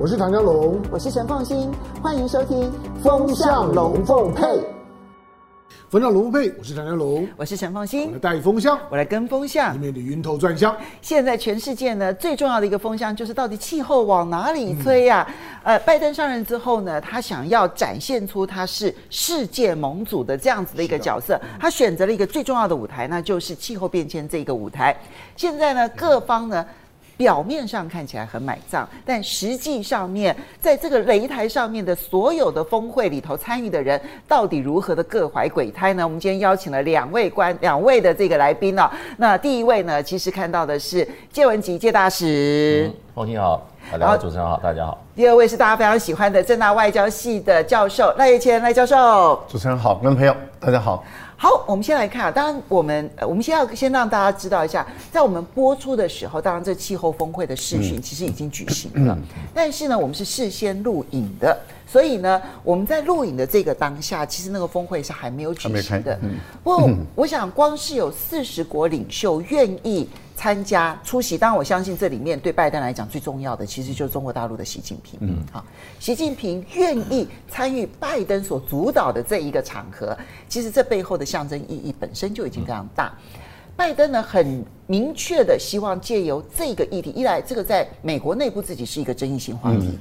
我是唐江龙，我是陈凤新，欢迎收听《风向龙凤配》。风向龙凤配，我是唐江龙，我是陈凤新，我来带风向，我来跟风向，里面的云头转向。现在全世界呢，最重要的一个风向就是到底气候往哪里吹呀、啊？嗯、呃，拜登上任之后呢，他想要展现出他是世界盟主的这样子的一个角色，他选择了一个最重要的舞台，那就是气候变迁这个舞台。现在呢，各方呢。表面上看起来很买账，但实际上面，在这个擂台上面的所有的峰会里头参与的人，到底如何的各怀鬼胎呢？我们今天邀请了两位官，两位的这个来宾啊。那第一位呢，其实看到的是谢文吉介大使，凤馨好，大家好，主持人好，大家好。第二位是大家非常喜欢的政大外交系的教授赖岳谦赖教授，主持人好，观众朋友大家好。好，我们先来看啊。当然，我们我们先要先让大家知道一下，在我们播出的时候，当然这气候峰会的视讯其实已经举行了。但是呢，我们是事先录影的，所以呢，我们在录影的这个当下，其实那个峰会是还没有举行的。不过，我想光是有四十国领袖愿意。参加出席，当然我相信这里面对拜登来讲最重要的，其实就是中国大陆的习近平。嗯，好，习近平愿意参与拜登所主导的这一个场合，其实这背后的象征意义本身就已经非常大。拜登呢，很明确的希望借由这个议题，一来这个在美国内部自己是一个争议性话题。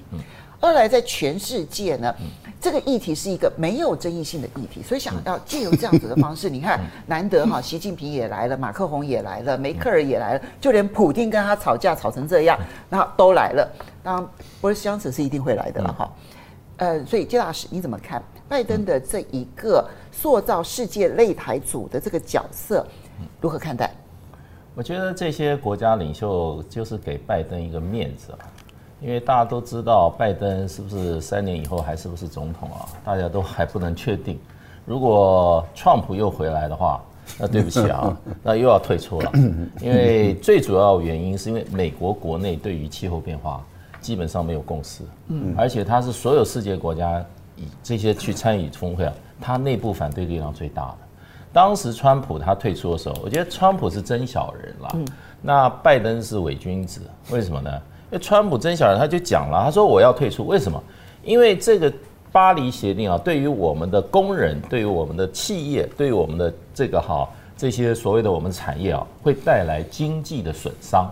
二来，在全世界呢，这个议题是一个没有争议性的议题，所以想要借由这样子的方式，你看，难得哈，习近平也来了，马克宏也来了，梅克尔也来了，就连普丁跟他吵架吵成这样，然后都来了。当然，波斯江泽是一定会来的了哈。呃，所以金大使你怎么看？拜登的这一个塑造世界擂台主的这个角色，如何看待？我觉得这些国家领袖就是给拜登一个面子啊。因为大家都知道，拜登是不是三年以后还是不是总统啊？大家都还不能确定。如果川普又回来的话，那对不起啊，那又要退出了。因为最主要原因是因为美国国内对于气候变化基本上没有共识，嗯而且他是所有世界国家以这些去参与峰会啊，他内部反对力量最大的。当时川普他退出的时候，我觉得川普是真小人啦，那拜登是伪君子，为什么呢？因为川普真小人，他就讲了，他说我要退出，为什么？因为这个巴黎协定啊，对于我们的工人，对于我们的企业，对于我们的这个哈这些所谓的我们产业啊，会带来经济的损伤。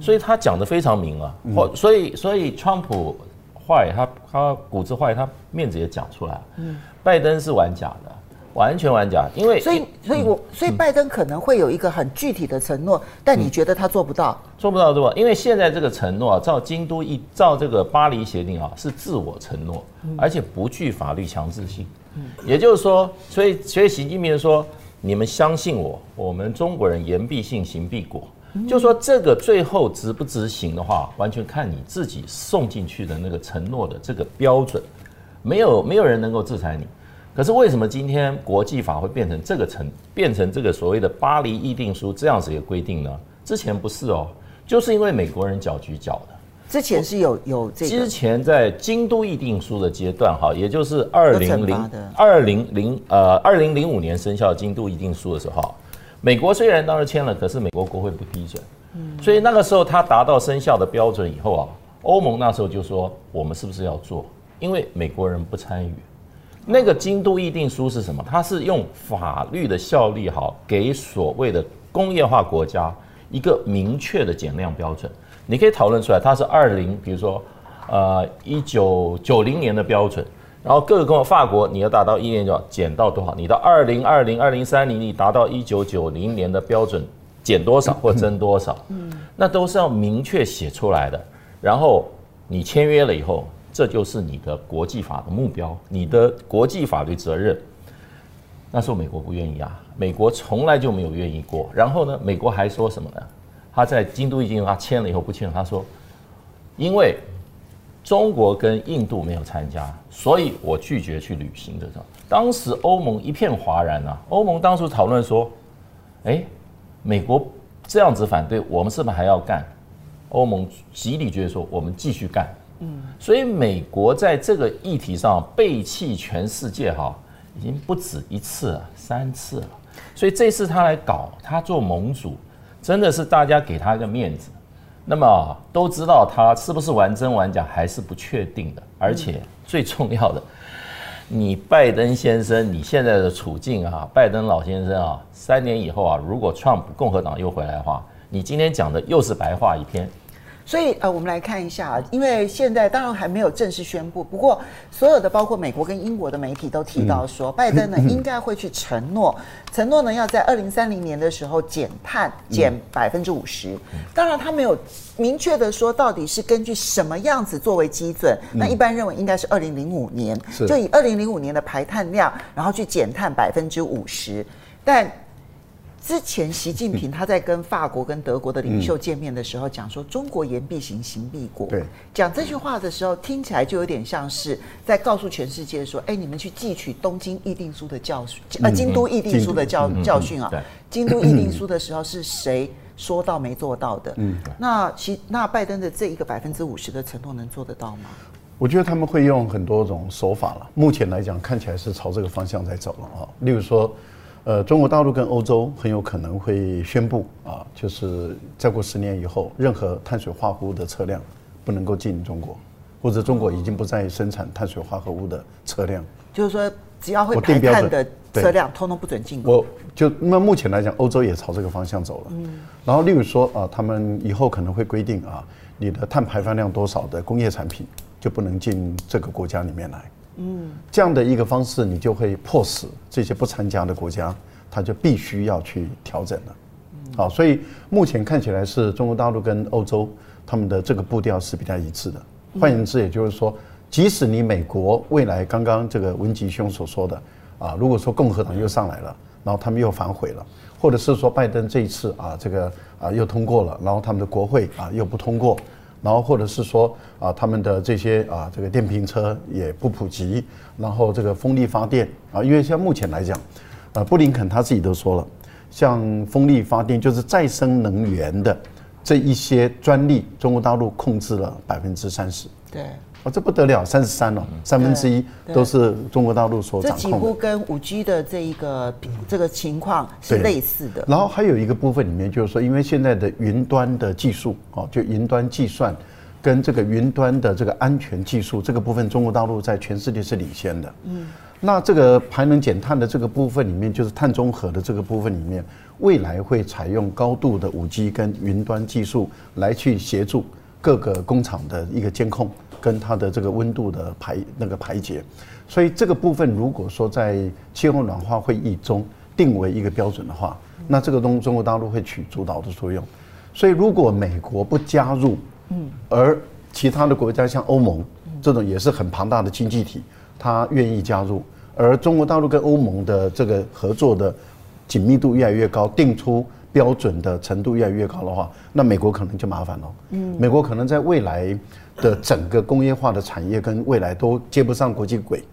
所以他讲的非常明啊，或所以所以川普坏，他他骨子坏，他面子也讲出来。嗯拜登是玩假的。完全玩假，因为所以所以我所以拜登可能会有一个很具体的承诺，但你觉得他做不到？做不到对吧？因为现在这个承诺啊，照京都一照这个巴黎协定啊，是自我承诺，而且不具法律强制性。也就是说，所以所以习近平说，你们相信我，我们中国人言必信，行必果。就说这个最后执不执行的话，完全看你自己送进去的那个承诺的这个标准，没有没有人能够制裁你。可是为什么今天国际法会变成这个成变成这个所谓的巴黎议定书这样子一个规定呢？之前不是哦，就是因为美国人搅局搅的。之前是有有这个。之前在京都议定书的阶段哈，也就是二零零二零零呃二零零五年生效京都议定书的时候，美国虽然当时签了，可是美国国会不批准。嗯。所以那个时候它达到生效的标准以后啊，欧盟那时候就说我们是不是要做？因为美国人不参与。那个京都议定书是什么？它是用法律的效力，好给所谓的工业化国家一个明确的减量标准。你可以讨论出来，它是二零，比如说，呃，一九九零年的标准，然后各个工法国你要达到一年就要减到多少？你到二零二零二零三零，你达到一九九零年的标准，减多少或增多少？嗯，那都是要明确写出来的。然后你签约了以后。这就是你的国际法的目标，你的国际法律责任。那时候美国不愿意啊，美国从来就没有愿意过。然后呢，美国还说什么呢？他在京都议定他签了以后不签了，他说，因为中国跟印度没有参加，所以我拒绝去履行这种。当时欧盟一片哗然啊，欧盟当初讨论说，哎，美国这样子反对，我们是不是还要干？欧盟极力觉得说，我们继续干。所以美国在这个议题上背弃全世界哈，已经不止一次了，三次了。所以这次他来搞，他做盟主，真的是大家给他一个面子。那么都知道他是不是玩真玩假还是不确定的，而且最重要的，你拜登先生你现在的处境啊，拜登老先生啊，三年以后啊，如果创共和党又回来的话，你今天讲的又是白话一篇。所以呃，我们来看一下，因为现在当然还没有正式宣布，不过所有的包括美国跟英国的媒体都提到说，拜登呢应该会去承诺，承诺呢要在二零三零年的时候减碳减百分之五十。当然他没有明确的说到底是根据什么样子作为基准，那一般认为应该是二零零五年，就以二零零五年的排碳量，然后去减碳百分之五十，但。之前习近平他在跟法国跟德国的领袖见面的时候讲说，中国言必行，行必果。对，讲这句话的时候，听起来就有点像是在告诉全世界说，哎，你们去汲取东京议定书的教训，呃，京都议定书的教教训啊。京都议定书的时候是谁说到没做到的？嗯，那其那拜登的这一个百分之五十的承诺能做得到吗？我觉得他们会用很多种手法了。目前来讲，看起来是朝这个方向在走了啊。例如说。呃，中国大陆跟欧洲很有可能会宣布啊，就是再过十年以后，任何碳水化合物的车辆不能够进中国，或者中国已经不再生产碳水化合物的车辆。就是说，只要会排碳的车辆，通通不准进。我就那目前来讲，欧洲也朝这个方向走了。嗯。然后，例如说啊，他们以后可能会规定啊，你的碳排放量多少的工业产品就不能进这个国家里面来。嗯，这样的一个方式，你就会迫使这些不参加的国家，他就必须要去调整了。好，所以目前看起来是中国大陆跟欧洲他们的这个步调是比较一致的。换言之，也就是说，即使你美国未来刚刚这个文吉兄所说的啊，如果说共和党又上来了，然后他们又反悔了，或者是说拜登这一次啊这个啊又通过了，然后他们的国会啊又不通过。然后或者是说啊，他们的这些啊，这个电瓶车也不普及，然后这个风力发电啊，因为像目前来讲，啊，布林肯他自己都说了，像风力发电就是再生能源的这一些专利，中国大陆控制了百分之三十。对。哦，这不得了，三十三哦，三分之一都是中国大陆所掌控的。这几乎跟五 G 的这一个这个情况是类似的。然后还有一个部分里面就是说，因为现在的云端的技术，哦，就云端计算跟这个云端的这个安全技术这个部分，中国大陆在全世界是领先的。嗯。那这个排能减碳的这个部分里面，就是碳中和的这个部分里面，未来会采用高度的五 G 跟云端技术来去协助各个工厂的一个监控。跟它的这个温度的排那个排解，所以这个部分如果说在气候暖化会议中定为一个标准的话，那这个东中国大陆会起主导的作用。所以如果美国不加入，嗯，而其他的国家像欧盟这种也是很庞大的经济体，它愿意加入，而中国大陆跟欧盟的这个合作的紧密度越来越高，定出标准的程度越来越高的话，那美国可能就麻烦了。嗯，美国可能在未来。的整个工业化的产业跟未来都接不上国际轨，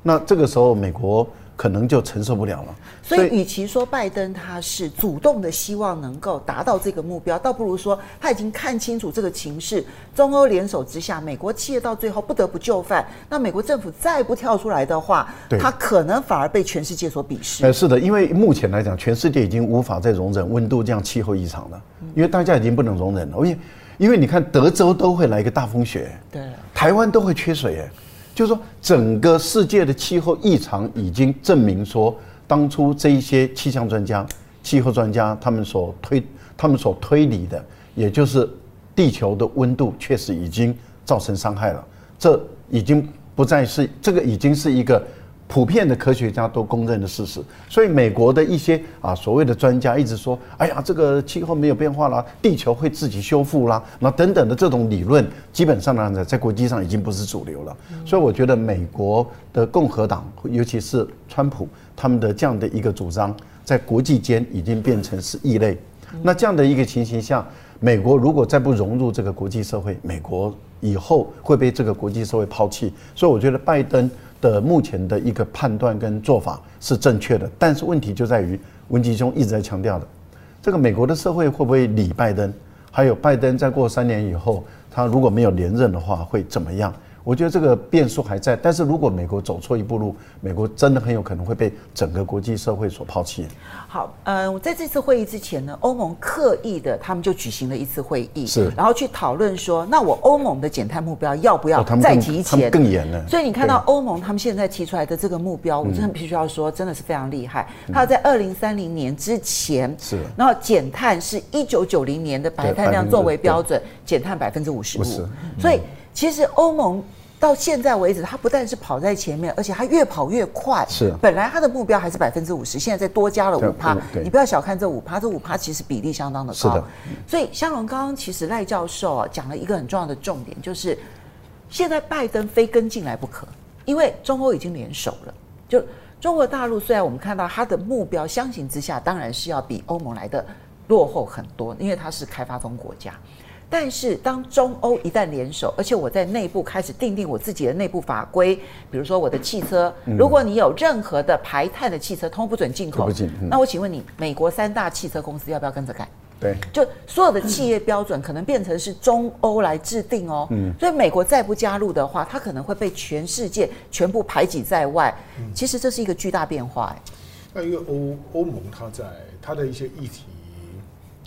那这个时候美国可能就承受不了了。所以，与其说拜登他是主动的希望能够达到这个目标，倒不如说他已经看清楚这个情势，中欧联手之下，美国企业到最后不得不就范。那美国政府再不跳出来的话，他可能反而被全世界所鄙视。呃，是的，因为目前来讲，全世界已经无法再容忍温度这样气候异常了，因为大家已经不能容忍了，因为。因为你看，德州都会来一个大风雪，对，台湾都会缺水，哎，就是说，整个世界的气候异常已经证明说，当初这一些气象专家、气候专家他们所推、他们所推理的，也就是地球的温度确实已经造成伤害了，这已经不再是这个，已经是一个。普遍的科学家都公认的事实，所以美国的一些啊所谓的专家一直说，哎呀，这个气候没有变化啦，地球会自己修复啦，那等等的这种理论，基本上呢，在国际上已经不是主流了。所以我觉得美国的共和党，尤其是川普他们的这样的一个主张，在国际间已经变成是异类。那这样的一个情形下，美国如果再不融入这个国际社会，美国以后会被这个国际社会抛弃。所以我觉得拜登。的目前的一个判断跟做法是正确的，但是问题就在于文吉兄一直在强调的，这个美国的社会会不会理拜登？还有拜登再过三年以后，他如果没有连任的话会怎么样？我觉得这个变数还在。但是如果美国走错一步路，美国真的很有可能会被整个国际社会所抛弃。好，嗯、呃，在这次会议之前呢，欧盟刻意的他们就举行了一次会议，是，然后去讨论说，那我欧盟的减碳目标要不要再提前？哦、更严了。所以你看到欧盟他们现在提出来的这个目标，我真的必须要说，真的是非常厉害。他要在二零三零年之前是，然后减碳是一九九零年的排碳量作为标准，减碳百分之五十五。所以。其实欧盟到现在为止，他不但是跑在前面，而且他越跑越快。是，本来他的目标还是百分之五十，现在再多加了五趴。你不要小看这五趴，这五趴其实比例相当的高。是的。所以香龙刚刚其实赖教授啊讲了一个很重要的重点，就是现在拜登非跟进来不可，因为中欧已经联手了。就中国大陆虽然我们看到他的目标相形之下，当然是要比欧盟来的落后很多，因为它是开发中国家。但是，当中欧一旦联手，而且我在内部开始订定我自己的内部法规，比如说我的汽车，如果你有任何的排碳的汽车，通不准进口。那我请问你，美国三大汽车公司要不要跟着改？对，就所有的企业标准可能变成是中欧来制定哦。嗯，所以美国再不加入的话，它可能会被全世界全部排挤在外。其实这是一个巨大变化。哎，那因为欧欧盟它在它的一些议题。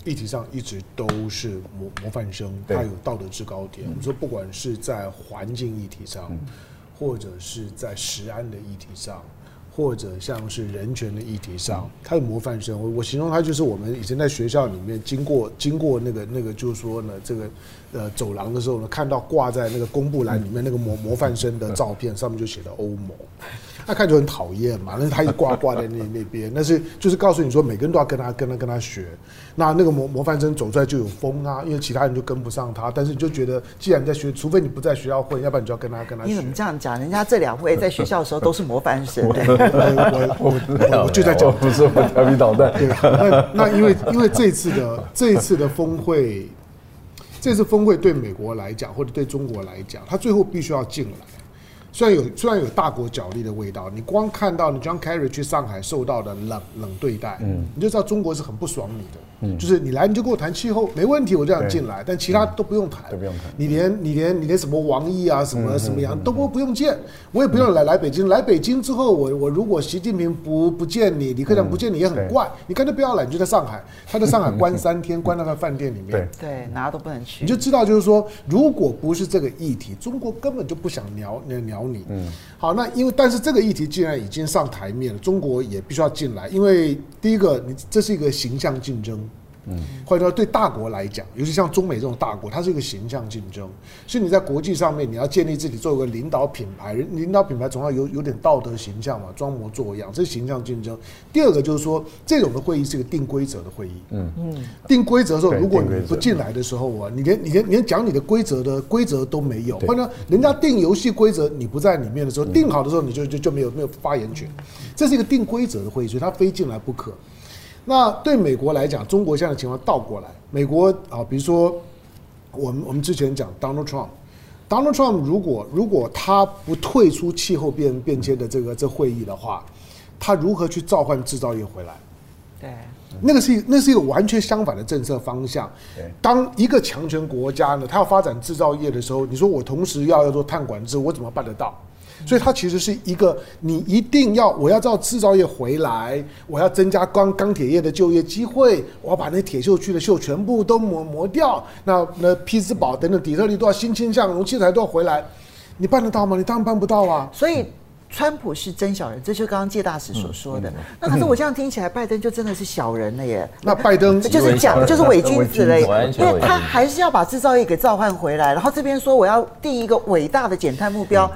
议题上一直都是模模范生，他有道德制高点。我们说，不管是在环境议题上，或者是在食安的议题上，或者像是人权的议题上，他有模范生。我我形容他就是我们以前在学校里面经过经过那个那个，就是说呢，这个呃走廊的时候呢，看到挂在那个公布栏里面那个模模范生的照片，上面就写的欧盟。他看就很讨厌嘛，那他一挂挂在那那边，那是就是告诉你说，每个人都要跟他跟他跟他学。那那个模模范生走出来就有风啊，因为其他人就跟不上他。但是你就觉得，既然你在学，除非你不在学校混，要不然你就要跟他跟他学。你怎么这样讲？人家这两位在学校的时候都是模范生。我我我我，我就在讲，不是我调皮捣蛋。对啊，那那因为因为这次的这一次的峰会，这次峰会对美国来讲，或者对中国来讲，他最后必须要进来。虽然有虽然有大国角力的味道，你光看到你 John Kerry 去上海受到的冷冷对待，嗯，你就知道中国是很不爽你的，嗯，就是你来你就跟我谈气候没问题，我这样进来，但其他都不用谈，都不用谈，你连你连你连什么王毅啊什么什么样都不不用见，我也不用来来北京，来北京之后我我如果习近平不不见你，李克强不见你也很怪，你干脆不要来，你就在上海，他在上海关三天，关到他饭店里面，对，哪都不能去，你就知道就是说，如果不是这个议题，中国根本就不想鸟鸟鸟。你，嗯，好，那因为但是这个议题既然已经上台面了，中国也必须要进来，因为第一个，你这是一个形象竞争。嗯，或者说对大国来讲，尤其像中美这种大国，它是一个形象竞争，所以你在国际上面你要建立自己作为一个领导品牌，领导品牌总要有有点道德形象嘛，装模作样，这是形象竞争。第二个就是说，这种的会议是一个定规则的会议，嗯。嗯，定规则的时候，如果你不进来的时候啊，你连你连你连讲你的规则的规则都没有，或者人家定游戏规则你不在里面的时候，定好的时候你就就就没有没有发言权，这是一个定规则的会议，所以他非进来不可。那对美国来讲，中国现在的情况倒过来。美国啊，比如说我们我们之前讲 Donald Trump，Donald Trump 如果如果他不退出气候变变迁的这个这会议的话，他如何去召唤制造业回来？对，那个是那是一个完全相反的政策方向。当一个强权国家呢，他要发展制造业的时候，你说我同时要要做碳管制，我怎么办得到？所以它其实是一个，你一定要，我要造制造业回来，我要增加钢钢铁业的就业机会，我要把那铁锈区的锈全部都磨磨掉，那那匹兹堡等等底特律都要欣欣向荣，器材都要回来，你办得到吗？你当然办不到啊。所以，川普是真小人，这就是刚刚介大使所说的。那可是我这样听起来，拜登就真的是小人了耶。那拜登 就是讲就是伪君子了，因为他还是要把制造业给召唤回来，然后这边说我要定一个伟大的减碳目标。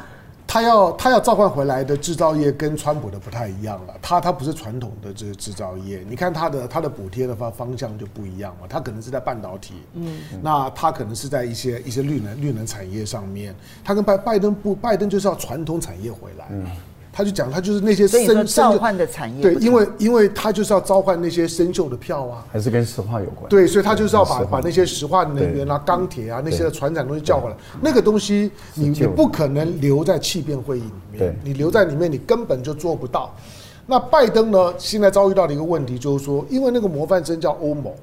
他要他要召唤回来的制造业跟川普的不太一样了，他他不是传统的这个制造业，你看他的他的补贴的方方向就不一样嘛，他可能是在半导体，嗯，那他可能是在一些一些绿能绿能产业上面，他跟拜拜登不拜登就是要传统产业回来，嗯。他就讲，他就是那些生召唤的产业，对，因为因为他就是要召唤那些生锈的票啊，还是跟石化有关，对，所以他就是要把把那些石化能源啊、钢铁啊那些的传产东西叫回来，那个东西你你不可能留在气变会议里面，你留在里面你根本就做不到。那拜登呢，现在遭遇到的一个问题就是说，因为那个模范生叫欧盟，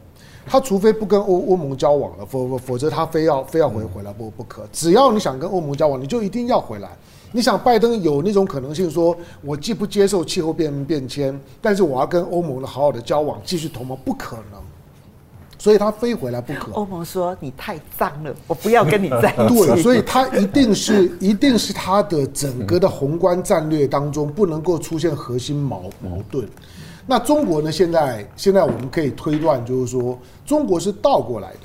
他除非不跟欧欧盟交往了，否否否则他非要非要回回来不不可。只要你想跟欧盟交往，你就一定要回来。你想拜登有那种可能性，说我既不接受气候变变迁，但是我要跟欧盟的好好的交往，继续同盟，不可能。所以他非回来不可。欧盟说你太脏了，我不要跟你在一起。对，所以他一定是一定是他的整个的宏观战略当中不能够出现核心矛矛盾。那中国呢？现在现在我们可以推断，就是说中国是倒过来的。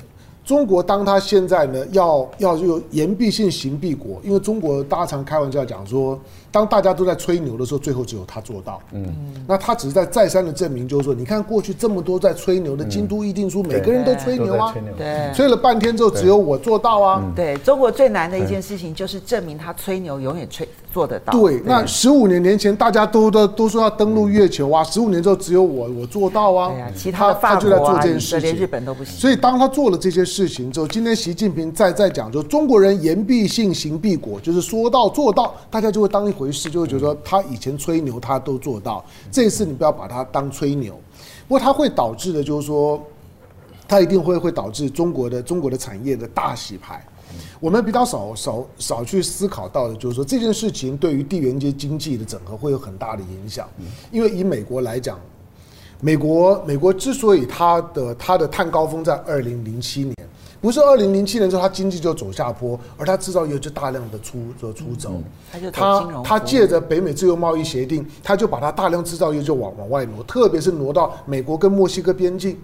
中国当他现在呢要要就言必信，行必果，因为中国大家常开玩笑讲说。当大家都在吹牛的时候，最后只有他做到。嗯，那他只是在再三的证明，就是说，你看过去这么多在吹牛的京都议定书，每个人都吹牛啊，对，吹了半天之后，只有我做到啊。对，中国最难的一件事情就是证明他吹牛永远吹做得到。对，那十五年年前大家都都都说要登陆月球啊，十五年之后只有我我做到啊。对啊，其他的法国啊，连日本都不行。所以当他做了这些事情之后，今天习近平在在讲，就中国人言必信，行必果，就是说到做到，大家就会当一回事，就会觉得说他以前吹牛他都做到，这一次你不要把他当吹牛。不过他会导致的，就是说，他一定会会导致中国的中国的产业的大洗牌。我们比较少少少去思考到的，就是说这件事情对于地缘经济的整合会有很大的影响。因为以美国来讲，美国美国之所以它的它的碳高峰在二零零七年。不是二零零七年之后，它经济就走下坡，而它制造业就大量的出就出走。它它借着北美自由贸易协定，它就把它大量制造业就往往外挪，特别是挪到美国跟墨西哥边境，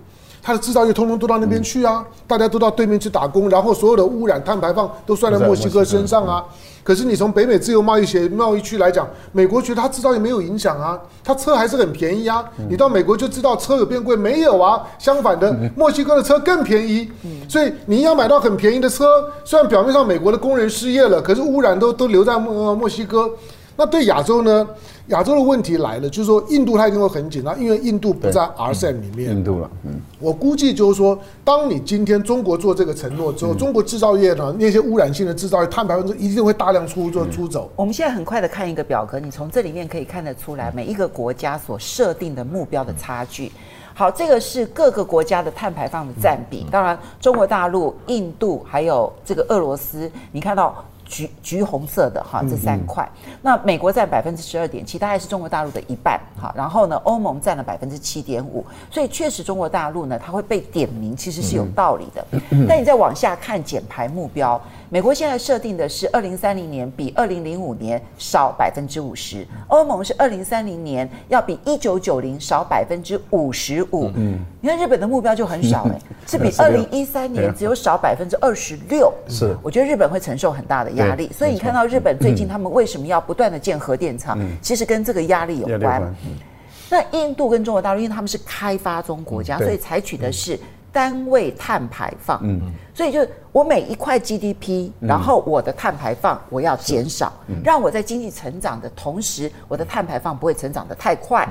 它的制造业通通都到那边去啊，大家都到对面去打工，然后所有的污染碳排放都算在墨西哥身上啊。可是你从北美自由贸易协贸易区来讲，美国觉得它制造业没有影响啊，它车还是很便宜啊。你到美国就知道车有变贵没有啊？相反的，墨西哥的车更便宜。所以你要买到很便宜的车，虽然表面上美国的工人失业了，可是污染都都留在墨墨西哥。那对亚洲呢？亚洲的问题来了，就是说印度它一定会很紧张，因为印度不在 RCEP 里面。印度了，嗯，我估计就是说，当你今天中国做这个承诺之后，嗯、中国制造业呢，那些污染性的制造业，碳排放一定会大量出做出走。我们现在很快的看一个表格，你从这里面可以看得出来，每一个国家所设定的目标的差距。好，这个是各个国家的碳排放的占比，当然中国大陆、印度还有这个俄罗斯，你看到。橘橘红色的哈，这三块。那美国占百分之十二点七，大概是中国大陆的一半哈。然后呢，欧盟占了百分之七点五。所以确实，中国大陆呢，它会被点名，其实是有道理的。但你再往下看减排目标。美国现在设定的是二零三零年比二零零五年少百分之五十，欧盟是二零三零年要比一九九零少百分之五十五。嗯，你看日本的目标就很少哎，是比二零一三年只有少百分之二十六。是，我觉得日本会承受很大的压力。所以你看到日本最近他们为什么要不断的建核电厂，其实跟这个压力有关。那印度跟中国大陆，因为他们是开发中国家，所以采取的是。单位碳排放，嗯，所以就是我每一块 GDP，然后我的碳排放我要减少，让我在经济成长的同时，我的碳排放不会成长的太快。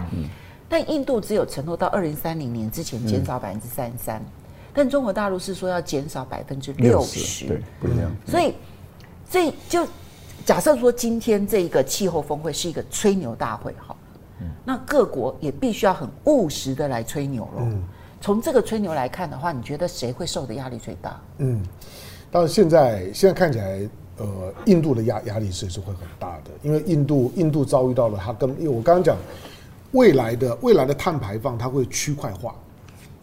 但印度只有承诺到二零三零年之前减少百分之三十三，但中国大陆是说要减少百分之六十，对，不一样。所以，所以就假设说今天这一个气候峰会是一个吹牛大会，哈，那各国也必须要很务实的来吹牛喽。从这个吹牛来看的话，你觉得谁会受的压力最大？嗯，当然现在现在看起来，呃，印度的压压力是是会很大的，因为印度印度遭遇到了它跟，因为我刚刚讲，未来的未来的碳排放它会区块化，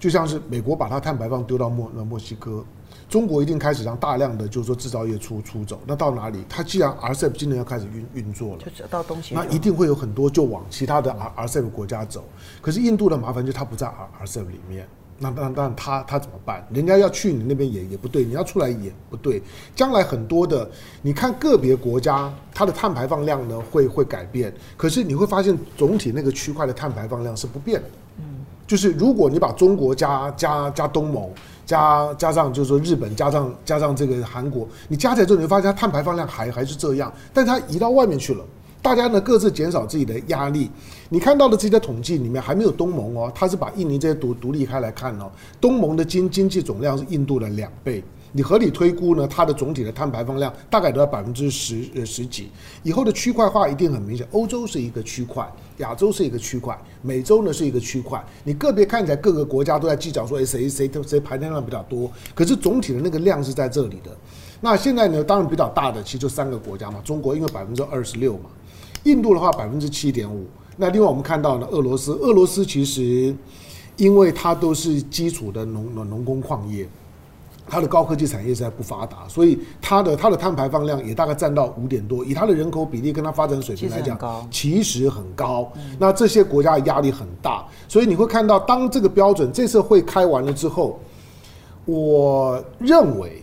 就像是美国把它碳排放丢到墨墨西哥。中国一定开始让大量的，就是说制造业出出走，那到哪里？它既然 RCEP 今年要开始运运作了，就到东西，那一定会有很多就往其他的 RCEP 国家走。可是印度的麻烦就是它不在 RCEP 里面，那那那它它怎么办？人家要去你那边也也不对，你要出来也不对。将来很多的，你看个别国家它的碳排放量呢会会改变，可是你会发现总体那个区块的碳排放量是不变的。嗯，就是如果你把中国加加加东盟。加加上就是说日本，加上加上这个韩国，你加起来之后，你会发现它碳排放量还还是这样，但它移到外面去了。大家呢各自减少自己的压力。你看到的这些统计里面还没有东盟哦，它是把印尼这些独独立开来看哦。东盟的经经济总量是印度的两倍，你合理推估呢，它的总体的碳排放量大概都要百分之十呃十几。以后的区块化一定很明显，欧洲是一个区块，亚洲是一个区块，美洲呢是一个区块。你个别看起来各个国家都在计较说，哎，谁谁谁排碳量比较多，可是总体的那个量是在这里的。那现在呢，当然比较大的其实就三个国家嘛，中国因为百分之二十六嘛，印度的话百分之七点五。那另外我们看到呢，俄罗斯，俄罗斯其实因为它都是基础的农农工矿业。它的高科技产业实在不发达，所以它的它的碳排放量也大概占到五点多，以它的人口比例跟它发展水平来讲，其实很高。那这些国家的压力很大，所以你会看到，当这个标准这次会开完了之后，我认为。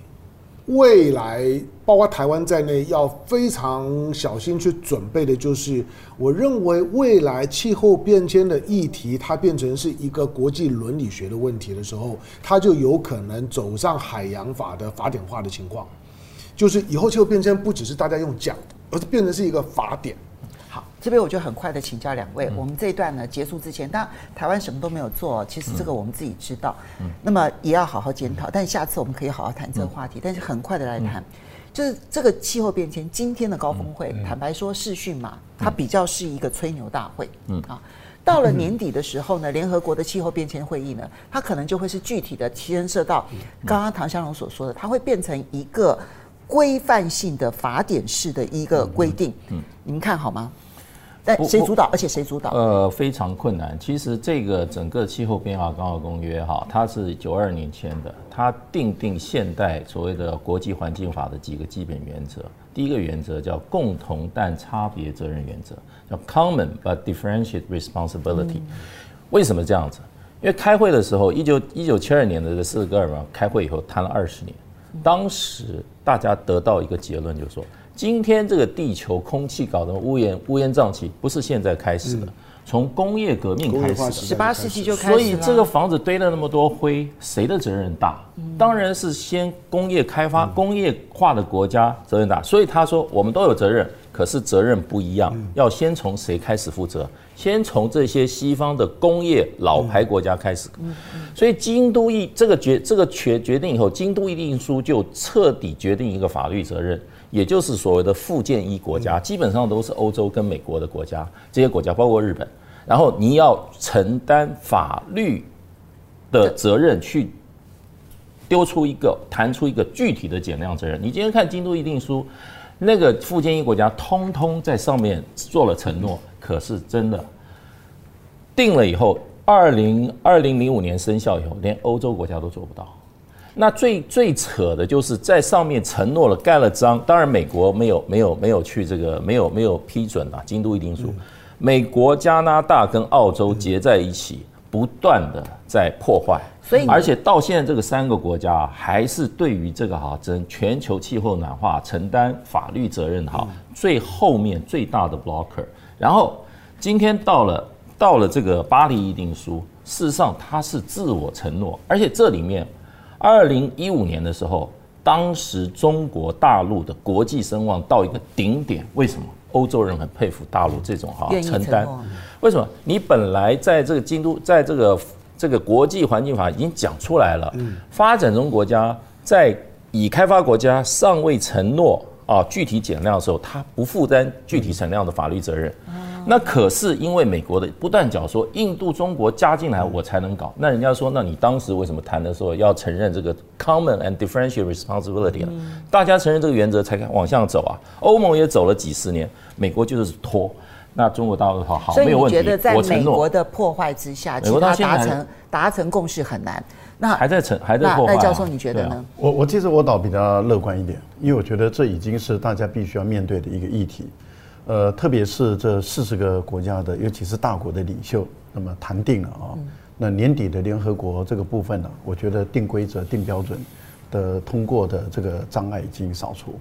未来包括台湾在内，要非常小心去准备的，就是我认为未来气候变迁的议题，它变成是一个国际伦理学的问题的时候，它就有可能走上海洋法的法典化的情况，就是以后气候变迁不只是大家用讲，而是变成是一个法典。这边我就很快的请教两位，我们这一段呢结束之前，当然台湾什么都没有做，其实这个我们自己知道，那么也要好好检讨。但下次我们可以好好谈这个话题，但是很快的来谈，就是这个气候变迁今天的高峰会，坦白说视讯嘛，它比较是一个吹牛大会，嗯。啊，到了年底的时候呢，联合国的气候变迁会议呢，它可能就会是具体的牵涉到刚刚唐香龙所说的，它会变成一个规范性的法典式的一个规定，嗯，你们看好吗？但谁主导？而且谁主导？呃，非常困难。其实这个整个气候变化纲要公约哈，它是九二年签的，它定定现代所谓的国际环境法的几个基本原则。第一个原则叫共同但差别责任原则，叫 Common but Differentiated Responsibility。为什么这样子？因为开会的时候，一九一九七二年的这斯德哥尔摩开会以后谈了二十年，当时大家得到一个结论，就是说。今天这个地球空气搞得乌烟乌烟瘴气，不是现在开始的，从工业革命开始的，十八世纪就开始。所以这个房子堆了那么多灰，谁的责任大？当然是先工业开发、工业化的国家责任大。所以他说我们都有责任，可是责任不一样，要先从谁开始负责？先从这些西方的工业老牌国家开始。所以京都议这个决这个决决定以后，京都议定书就彻底决定一个法律责任。也就是所谓的附件一国家，基本上都是欧洲跟美国的国家，这些国家包括日本，然后你要承担法律的责任，去丢出一个、谈出一个具体的减量责任。你今天看京都议定书，那个附件一国家通通在上面做了承诺，可是真的定了以后，二零二零零五年生效以后，连欧洲国家都做不到。那最最扯的就是在上面承诺了盖了章，当然美国没有没有没有去这个没有没有批准啊，京都议定书，美国、加拿大跟澳洲结在一起，不断的在破坏，所以而且到现在这个三个国家还是对于这个哈，真全球气候暖化承担法律责任哈，最后面最大的 blocker。然后今天到了到了这个巴黎议定书，事实上它是自我承诺，而且这里面。二零一五年的时候，当时中国大陆的国际声望到一个顶点。为什么？欧洲人很佩服大陆这种哈承担。为什么？你本来在这个京都，在这个这个国际环境法已经讲出来了，发展中国家在已开发国家尚未承诺啊具体减量的时候，他不负担具体产量的法律责任。那可是因为美国的不断讲说，印度、中国加进来我才能搞。那人家说，那你当时为什么谈的时候要承认这个 common and differential responsibility 呢？大家承认这个原则才敢往下走啊。欧盟也走了几十年，美国就是拖。那中国大陆的话，好，没有问题。所以你觉得在美国的破坏之下，其实他达成达成共识很难。那还在成还在破坏。赖教授，你觉得呢？我我其实我倒比较乐观一点，因为我觉得这已经是大家必须要面对的一个议题。呃，特别是这四十个国家的，尤其是大国的领袖，那么谈定了啊。那年底的联合国这个部分呢，我觉得定规则、定标准的通过的这个障碍已经扫除。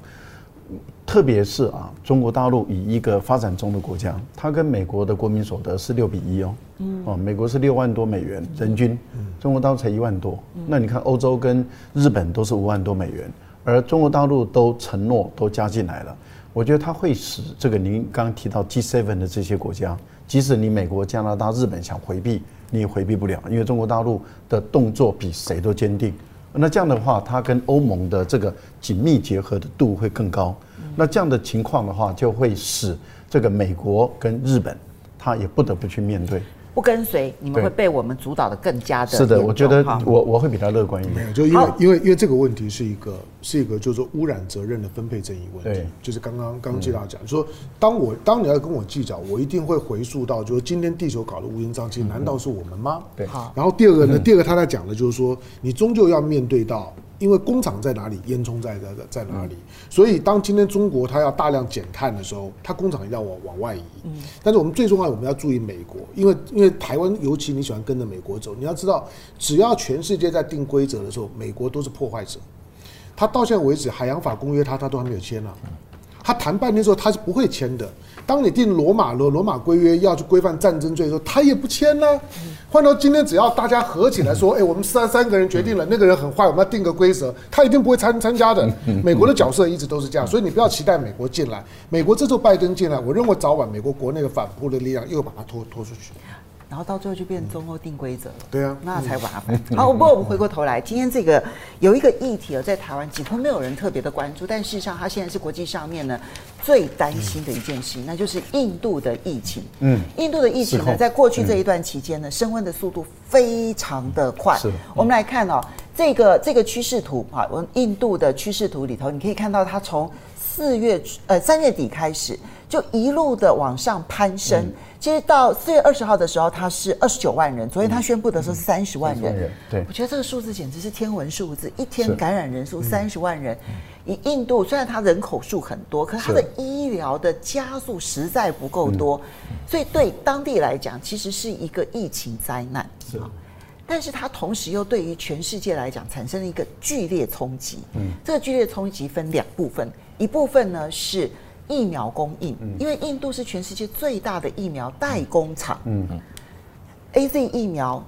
特别是啊，中国大陆以一个发展中的国家，它跟美国的国民所得是六比一哦。嗯。哦，美国是六万多美元人均，中国大陆才一万多。那你看欧洲跟日本都是五万多美元，而中国大陆都承诺都加进来了。我觉得它会使这个您刚刚提到 G7 的这些国家，即使你美国、加拿大、日本想回避，你也回避不了，因为中国大陆的动作比谁都坚定，那这样的话，它跟欧盟的这个紧密结合的度会更高。那这样的情况的话，就会使这个美国跟日本，它也不得不去面对。不跟随，你们会被我们主导的更加的。是的，我觉得我我会比较乐观一点。就因为因为因为这个问题是一个是一个就是说污染责任的分配争议问题。对，就是刚刚刚刚纪大讲，说当我当你要跟我计较，我一定会回溯到，就是今天地球搞得乌烟瘴气，难道是我们吗？对。好。然后第二个呢，第二个他在讲的就是说，你终究要面对到。因为工厂在哪里，烟囱在在在哪里，所以当今天中国它要大量减碳的时候，它工厂要往往外移。但是我们最重要，我们要注意美国，因为因为台湾尤其你喜欢跟着美国走，你要知道，只要全世界在定规则的时候，美国都是破坏者。他到现在为止，海洋法公约他他都还没有签呢，他谈半天之后他是不会签的。当你定罗马罗罗马规约要去规范战争罪的时候，他也不签呢。换到今天，只要大家合起来说，哎，我们三三个人决定了，那个人很坏，我们要定个规则，他一定不会参参加的。美国的角色一直都是这样，所以你不要期待美国进来。美国这次拜登进来，我认为早晚美国国内的反扑的力量又把他拖拖出去。然后到最后就变中欧定规则了，对啊，那才麻烦。好，不过我们回过头来，今天这个有一个议题在台湾几乎没有人特别的关注，但事实上它现在是国际上面呢最担心的一件事，那就是印度的疫情。嗯，印度的疫情呢，在过去这一段期间呢，升温的速度非常的快。是，我们来看哦，这个这个趋势图啊，我们印度的趋势图里头，你可以看到它从四月呃三月底开始就一路的往上攀升。其实到四月二十号的时候，他是二十九万人。昨天他宣布的是三十万人。对，我觉得这个数字简直是天文数字，一天感染人数三十万人。以印度虽然它人口数很多，可是它的医疗的加速实在不够多，所以对当地来讲，其实是一个疫情灾难。是，但是它同时又对于全世界来讲产生了一个剧烈冲击。嗯，这个剧烈冲击分两部分，一部分呢是。疫苗供应，因为印度是全世界最大的疫苗代工厂。嗯，AZ 疫苗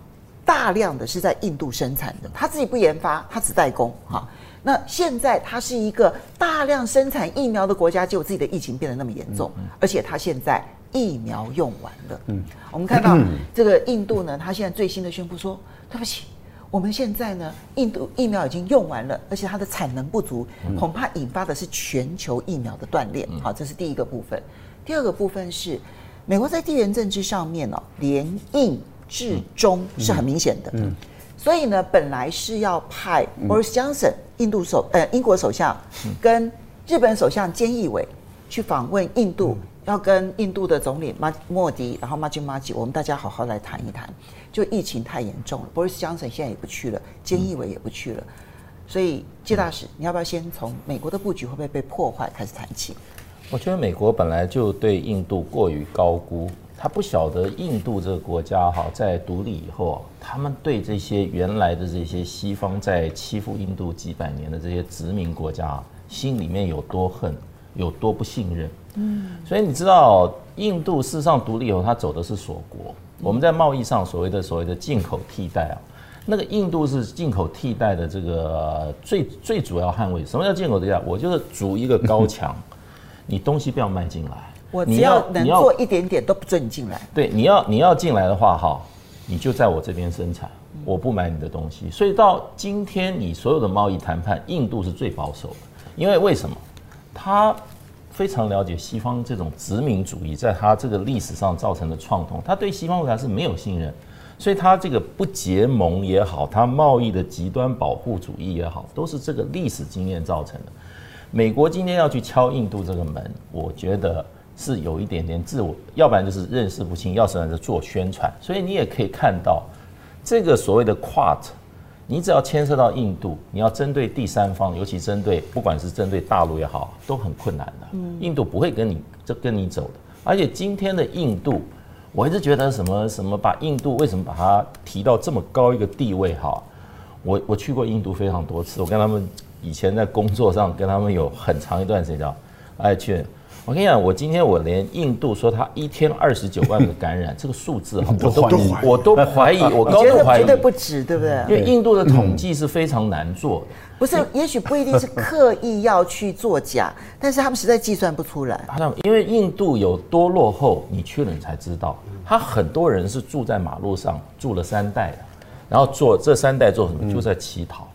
大量的是在印度生产的，他自己不研发，他只代工。哈，那现在它是一个大量生产疫苗的国家，结果自己的疫情变得那么严重，而且它现在疫苗用完了。嗯，我们看到 这个印度呢，他现在最新的宣布说，对不起。我们现在呢，印度疫苗已经用完了，而且它的产能不足，恐怕引发的是全球疫苗的断裂。好，这是第一个部分。第二个部分是，美国在地缘政治上面哦，联印至中是很明显的。嗯，所以呢，本来是要派 Boris Johnson 印度首呃英国首相跟日本首相菅义伟去访问印度，要跟印度的总理马莫迪，然后马吉马吉，我们大家好好来谈一谈。就疫情太严重了，Boris Johnson 现在也不去了，菅义伟也不去了，所以谢大使，你要不要先从美国的布局会不会被破坏开始谈起？我觉得美国本来就对印度过于高估，他不晓得印度这个国家哈，在独立以后，他们对这些原来的这些西方在欺负印度几百年的这些殖民国家，心里面有多恨，有多不信任。嗯，所以你知道，印度事实上独立以后，它走的是锁国。我们在贸易上所谓的所谓的进口替代啊，那个印度是进口替代的这个最最主要捍卫。什么叫进口替代？我就是筑一个高墙，你东西不要卖进来，我只要能做一点点都不准你进来。对，你要你要进来的话哈，你就在我这边生产，我不买你的东西。所以到今天你所有的贸易谈判，印度是最保守的，因为为什么？他。非常了解西方这种殖民主义在他这个历史上造成的创痛，他对西方国家是没有信任，所以他这个不结盟也好，他贸易的极端保护主义也好，都是这个历史经验造成的。美国今天要去敲印度这个门，我觉得是有一点点自我，要不然就是认识不清，要不然就做宣传。所以你也可以看到这个所谓的 QUAD。你只要牵涉到印度，你要针对第三方，尤其针对不管是针对大陆也好，都很困难的。嗯印度不会跟你这跟你走的。而且今天的印度，我一直觉得什么什么把印度为什么把它提到这么高一个地位哈？我我去过印度非常多次，我跟他们以前在工作上跟他们有很长一段时间，哎去。我跟你讲，我今天我连印度说他一天二十九万个感染 这个数字哈，我都我都怀疑，我高度怀疑，绝对 不止，对不对？因为印度的统计是非常难做的。不是，也许不一定是刻意要去作假，但是他们实在计算不出来。因为印度有多落后，你去了你才知道。他很多人是住在马路上，住了三代的，然后做这三代做什么？就在乞讨。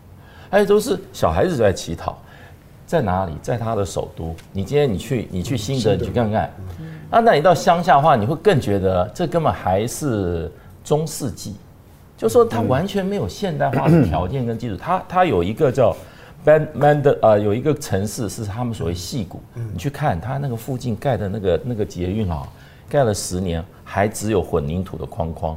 还有都是小孩子在乞讨，在哪里？在他的首都。你今天你去你去新德，你去看看。啊，那你到乡下的话，你会更觉得这根本还是中世纪，就说它完全没有现代化的条件跟技术。它它有一个叫 Band Mand 呃，有一个城市是他们所谓戏谷。你去看它那个附近盖的那个那个捷运啊，盖了十年还只有混凝土的框框。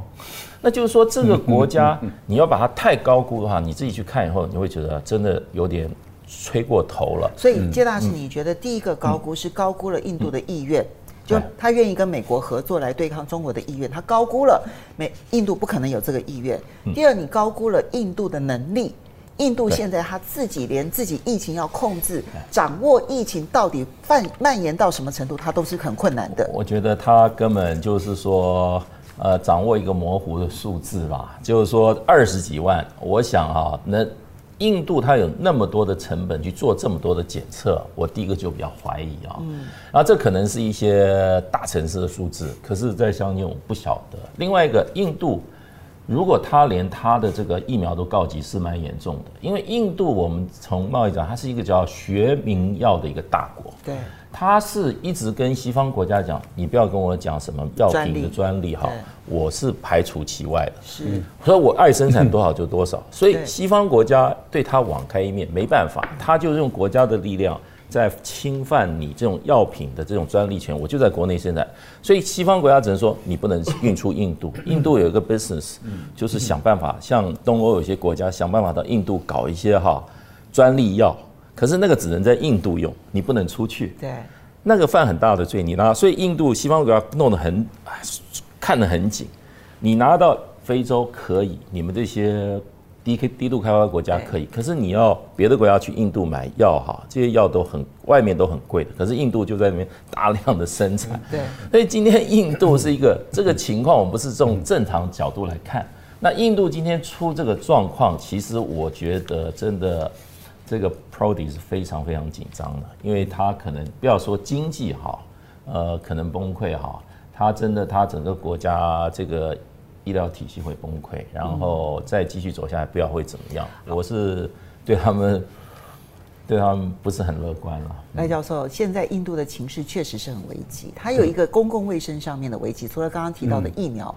那就是说这个国家 你要把它太高估的话，你自己去看以后，你会觉得真的有点吹过头了。所以谢大师，你觉得第一个高估是高估了印度的意愿？就他愿意跟美国合作来对抗中国的意愿，他高估了美印度不可能有这个意愿。第二，你高估了印度的能力，印度现在他自己连自己疫情要控制、掌握疫情到底蔓蔓延到什么程度，他都是很困难的。我觉得他根本就是说，呃，掌握一个模糊的数字吧，就是说二十几万，我想啊，能。印度它有那么多的成本去做这么多的检测，我第一个就比较怀疑啊。嗯，然后这可能是一些大城市的数字，可是，在乡间我不晓得。另外一个，印度如果它连它的这个疫苗都告急，是蛮严重的。因为印度我们从贸易讲，它是一个叫学名药的一个大国。对。他是一直跟西方国家讲，你不要跟我讲什么药品的专利哈，我是排除其外的。是，所以我爱生产多少就多少。所以西方国家对他网开一面，没办法，他就用国家的力量在侵犯你这种药品的这种专利权。我就在国内生产，所以西方国家只能说你不能运出印度。印度有一个 business，就是想办法，像东欧有些国家想办法到印度搞一些哈专利药。可是那个只能在印度用，你不能出去。对，那个犯很大的罪，你拿，所以印度西方国家弄得很，看得很紧。你拿到非洲可以，你们这些低低度开发国家可以。可是你要别的国家去印度买药哈，这些药都很外面都很贵的。可是印度就在那边大量的生产。对，所以今天印度是一个这个情况，我们不是从正常角度来看。那印度今天出这个状况，其实我觉得真的。这个 Prodi 是非常非常紧张的，因为他可能不要说经济好，呃，可能崩溃哈，他真的他整个国家这个医疗体系会崩溃，然后再继续走下来，不知道会怎么样。我是对他们对他们不是很乐观了。赖教授，现在印度的情势确实是很危机，它有一个公共卫生上面的危机，除了刚刚提到的疫苗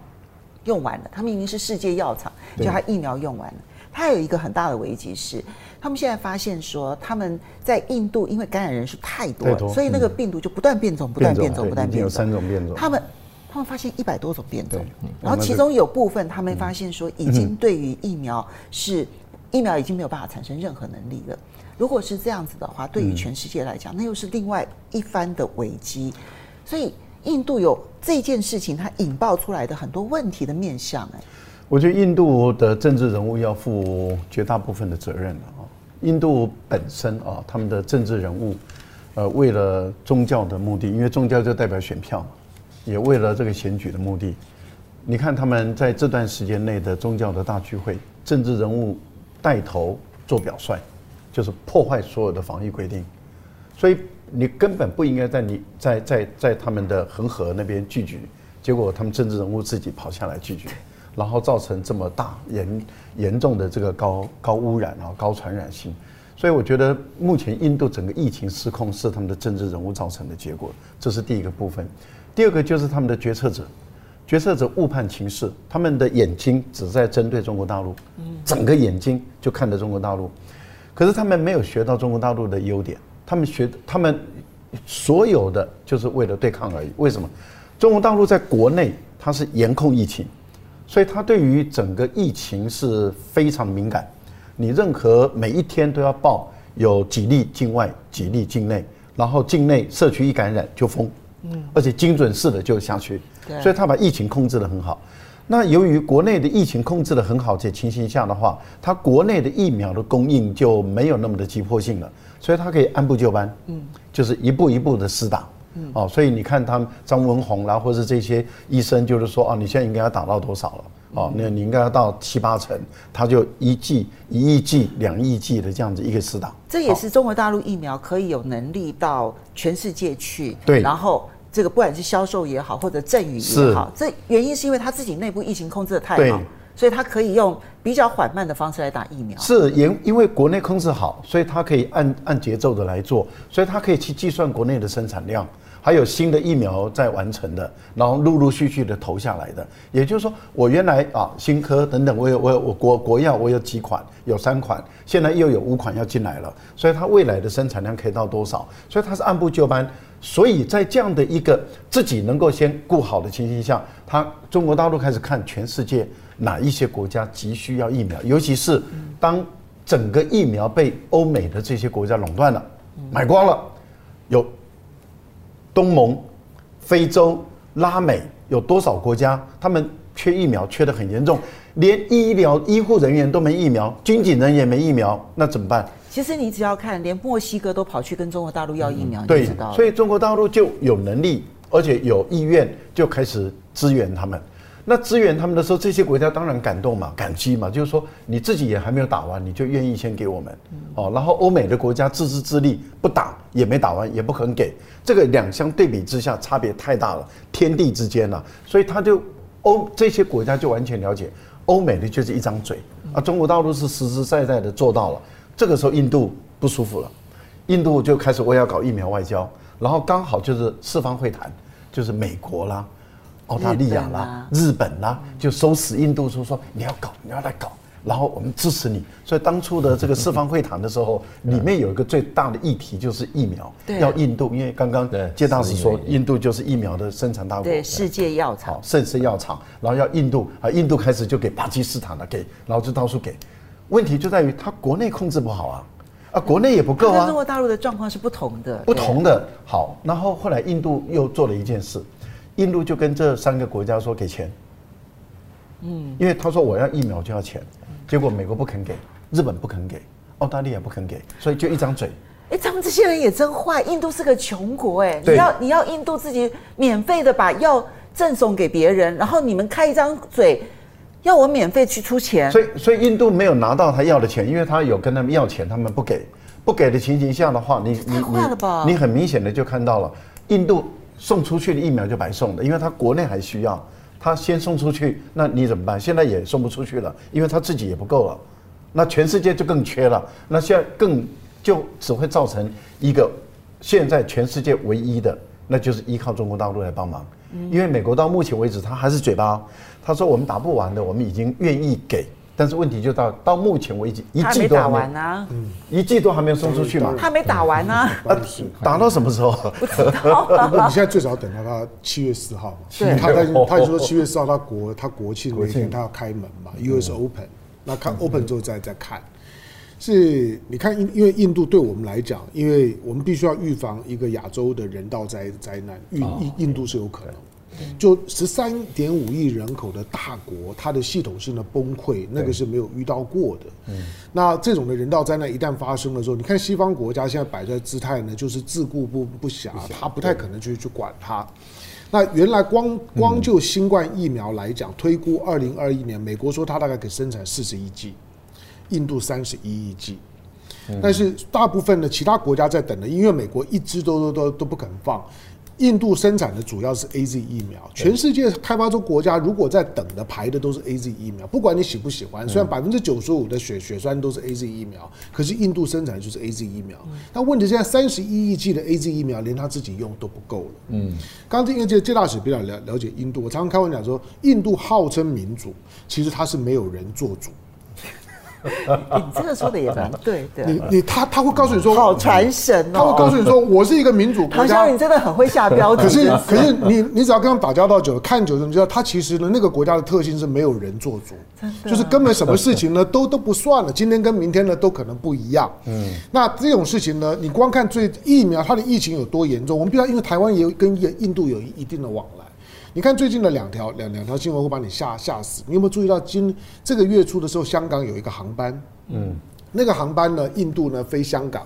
用完了，它明明是世界药厂，就它疫苗用完了。它有一个很大的危机是，他们现在发现说，他们在印度因为感染人数太多了，多所以那个病毒就不断变种，不断变种，不断变种。有三种变种。他们他们发现一百多种变种，然后其中有部分他们发现说，已经对于疫苗是疫苗已经没有办法产生任何能力了。如果是这样子的话，对于全世界来讲，那又是另外一番的危机。所以印度有这件事情，它引爆出来的很多问题的面向，哎。我觉得印度的政治人物要负绝大部分的责任了啊！印度本身啊，他们的政治人物，呃，为了宗教的目的，因为宗教就代表选票嘛，也为了这个选举的目的，你看他们在这段时间内的宗教的大聚会，政治人物带头做表率，就是破坏所有的防疫规定，所以你根本不应该在你在在在他们的恒河那边聚集，结果他们政治人物自己跑下来聚集。然后造成这么大严严重的这个高高污染啊，高传染性，所以我觉得目前印度整个疫情失控是他们的政治人物造成的结果，这是第一个部分。第二个就是他们的决策者，决策者误判情势，他们的眼睛只在针对中国大陆，整个眼睛就看着中国大陆，可是他们没有学到中国大陆的优点，他们学他们所有的就是为了对抗而已。为什么？中国大陆在国内它是严控疫情。所以他对于整个疫情是非常敏感，你任何每一天都要报有几例境外，几例境内，然后境内社区一感染就封，嗯，而且精准式的就下去，对，所以他把疫情控制得很好。那由于国内的疫情控制得很好，这情形下的话，他国内的疫苗的供应就没有那么的急迫性了，所以他可以按部就班，嗯，就是一步一步的施打。嗯、哦，所以你看他们张文宏啦，或者是这些医生，就是说啊，你现在应该要打到多少了？哦，那你应该要到七八成，他就一剂一亿剂、两亿剂的这样子一个施打。这也是中国大陆疫苗可以有能力到全世界去，对，然后这个不管是销售也好，或者赠与也好，这原因是因为他自己内部疫情控制的太好，所以他可以用比较缓慢的方式来打疫苗。是因因为国内控制好，所以他可以按按节奏的来做，所以他可以去计算国内的生产量。还有新的疫苗在完成的，然后陆陆续续的投下来的，也就是说，我原来啊，新科等等，我有我有我国国药我有几款，有三款，现在又有五款要进来了，所以它未来的生产量可以到多少？所以它是按部就班，所以在这样的一个自己能够先顾好的情形下，它中国大陆开始看全世界哪一些国家急需要疫苗，尤其是当整个疫苗被欧美的这些国家垄断了，买光了，有。东盟、非洲、拉美有多少国家？他们缺疫苗，缺得很严重，连医疗医护人员都没疫苗，军警人也没疫苗，那怎么办？其实你只要看，连墨西哥都跑去跟中国大陆要疫苗，嗯、对，所以中国大陆就有能力，而且有意愿，就开始支援他们。那支援他们的时候，这些国家当然感动嘛，感激嘛，就是说你自己也还没有打完，你就愿意先给我们，哦，然后欧美的国家自私自利，不打也没打完，也不肯给，这个两相对比之下，差别太大了，天地之间了，所以他就欧这些国家就完全了解，欧美的就是一张嘴，啊，中国大陆是实实在在的做到了，这个时候印度不舒服了，印度就开始我要搞疫苗外交，然后刚好就是四方会谈，就是美国啦。澳大利亚啦，日本啦，就收拾印度说说你要搞，你要来搞，然后我们支持你。所以当初的这个四方会谈的时候，里面有一个最大的议题就是疫苗，要印度，因为刚刚介大使说，印度就是疫苗的生产大国，对，世界药厂，盛世药厂，然后要印度啊，印度开始就给巴基斯坦了，给，然后就到处给。问题就在于他国内控制不好啊，啊，国内也不够啊。中国大陆的状况是不同的，不同的。好，然后后来印度又做了一件事。印度就跟这三个国家说给钱，嗯，因为他说我要疫苗就要钱，结果美国不肯给，日本不肯给，澳大利亚不肯给，所以就一张嘴。哎，他们这些人也真坏。印度是个穷国，哎，你要你要印度自己免费的把药赠送给别人，然后你们开一张嘴，要我免费去出钱。所以所以印度没有拿到他要的钱，因为他有跟他们要钱，他们不给，不给的情形下的话，你你你你很明显的就看到了印度。送出去的疫苗就白送的，因为他国内还需要，他先送出去，那你怎么办？现在也送不出去了，因为他自己也不够了，那全世界就更缺了，那现在更就只会造成一个现在全世界唯一的，那就是依靠中国大陆来帮忙，因为美国到目前为止他还是嘴巴，他说我们打不完的，我们已经愿意给。但是问题就到到目前为止，一季都还没，没打完啊，一季都还没有送出去嘛，他没打完啊，啊，打到什么时候？不知道。你现在最少等到他七月四号嘛，对他他他就说七月四号他国他国庆那天他要开门嘛，US Open，那看 Open 之后再再看，是你看因因为印度对我们来讲，因为我们必须要预防一个亚洲的人道灾灾难，印印印度是有可能。就十三点五亿人口的大国，它的系统性的崩溃，那个是没有遇到过的。嗯，那这种的人道灾难一旦发生的时候，你看西方国家现在摆在姿态呢，就是自顾不不暇，他不太可能去去管它。那原来光光就新冠疫苗来讲，推估二零二一年，美国说它大概可以生产四十亿剂，印度三十一亿剂，但是大部分的其他国家在等的，因为美国一支都都都都不肯放。印度生产的主要是 AZ 疫苗，全世界开发中国家如果在等的排的都是 AZ 疫苗，不管你喜不喜欢，虽然百分之九十五的血血栓都是 AZ 疫苗，可是印度生产的就是 AZ 疫苗。那问题现在三十一亿剂的 AZ 疫苗连他自己用都不够了。嗯，刚刚因为这介大使比较了了解印度，我常常开玩笑说，印度号称民主，其实他是没有人做主。你这个说的也蛮 对的。你你他他会告诉你说，好传神哦。他会告诉你说，我是一个民主国家。唐湘云真的很会下标题。可是可是你你只要跟他们打交道久了，看久了，你知道他其实呢那个国家的特性是没有人做主，就是根本什么事情呢都都不算了，今天跟明天呢都可能不一样。嗯，那这种事情呢，你光看最疫苗它的疫情有多严重，我们不知道，因为台湾也有跟印度有一定的往来。你看最近的两条两两条新闻会把你吓吓死。你有没有注意到今这个月初的时候，香港有一个航班，嗯，那个航班呢，印度呢飞香港，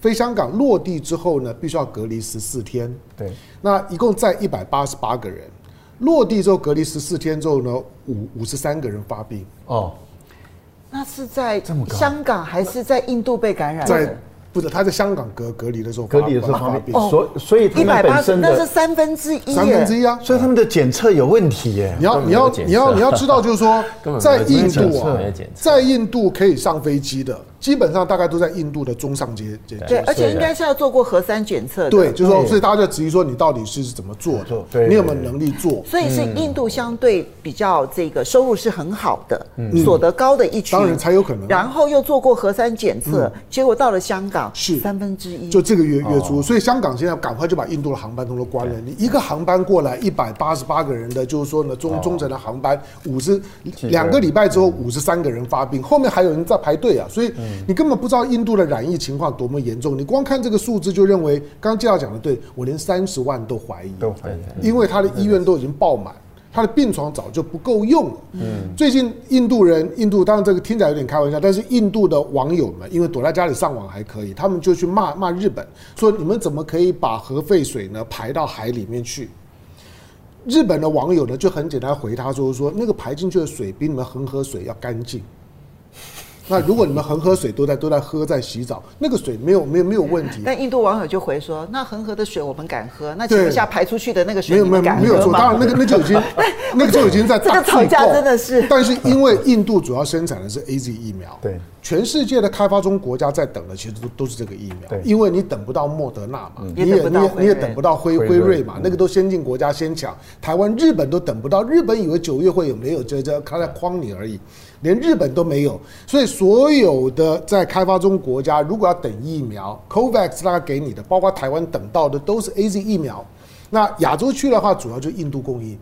飞香港落地之后呢，必须要隔离十四天。对，那一共载一百八十八个人，落地之后隔离十四天之后呢，五五十三个人发病。哦，那是在香港还是在印度被感染？在不是他在香港隔隔离的时候，隔离的时候发病，哦所所以他们本身的那是三分之一，三分之一啊，所以他们的检测有问题耶。你要你要你要你要知道，就是说 在印度啊，在印度可以上飞机的。基本上大概都在印度的中上阶阶，对，而且应该是要做过核酸检测的。对，就是说，所以大家就质疑说，你到底是怎么做的？你有没有能力做？所以是印度相对比较这个收入是很好的，所得高的一群，当然才有可能。然后又做过核酸检测，结果到了香港是三分之一，就这个月月初，所以香港现在赶快就把印度的航班都都关了。你一个航班过来一百八十八个人的，就是说呢，中中程的航班五十两个礼拜之后五十三个人发病，后面还有人在排队啊，所以你根本不知道。印度的染疫情况多么严重？你光看这个数字就认为，刚刚介绍讲的对，我连三十万都怀疑，都怀疑，因为他的医院都已经爆满，他的病床早就不够用了。嗯，最近印度人，印度当然这个听起来有点开玩笑，但是印度的网友们因为躲在家里上网还可以，他们就去骂骂日本，说你们怎么可以把核废水呢排到海里面去？日本的网友呢就很简单回他说说那个排进去的水比你们恒河水要干净。那如果你们恒河水都在都在喝在洗澡，那个水没有没有没有问题。但印度网友就回说，那恒河的水我们敢喝，那请问一下排出去的那个水？没有没有没有错，当然那个那就已经 那个就已经在这个吵架真的是。但是因为印度主要生产的是 AZ 疫苗，对，全世界的开发中国家在等的其实都都是这个疫苗，因为你等不到莫德纳嘛，你也你也你也等不到辉辉瑞。嘛，那个都先进国家先抢，台湾日本都等不到，日本以为九月会有没有，这这他在框你而已。连日本都没有，所以所有的在开发中国家，如果要等疫苗，COVAX 大概给你的，包括台湾等到的都是 AZ 疫苗。那亚洲区的话，主要就印度供应，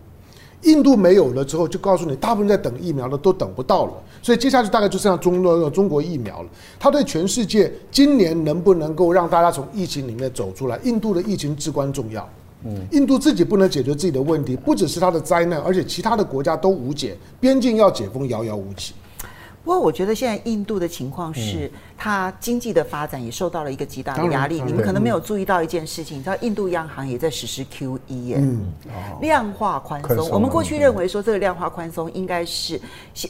印度没有了之后，就告诉你，大部分在等疫苗的都等不到了。所以接下去大概就剩下中国中国疫苗了。它对全世界今年能不能够让大家从疫情里面走出来，印度的疫情至关重要。印度自己不能解决自己的问题，不只是它的灾难，而且其他的国家都无解，边境要解封遥遥无期。不过，我觉得现在印度的情况是，它经济的发展也受到了一个极大的压力。你们可能没有注意到一件事情，你知道印度央行也在实施 QE 耶，量化宽松。我们过去认为说，这个量化宽松应该是，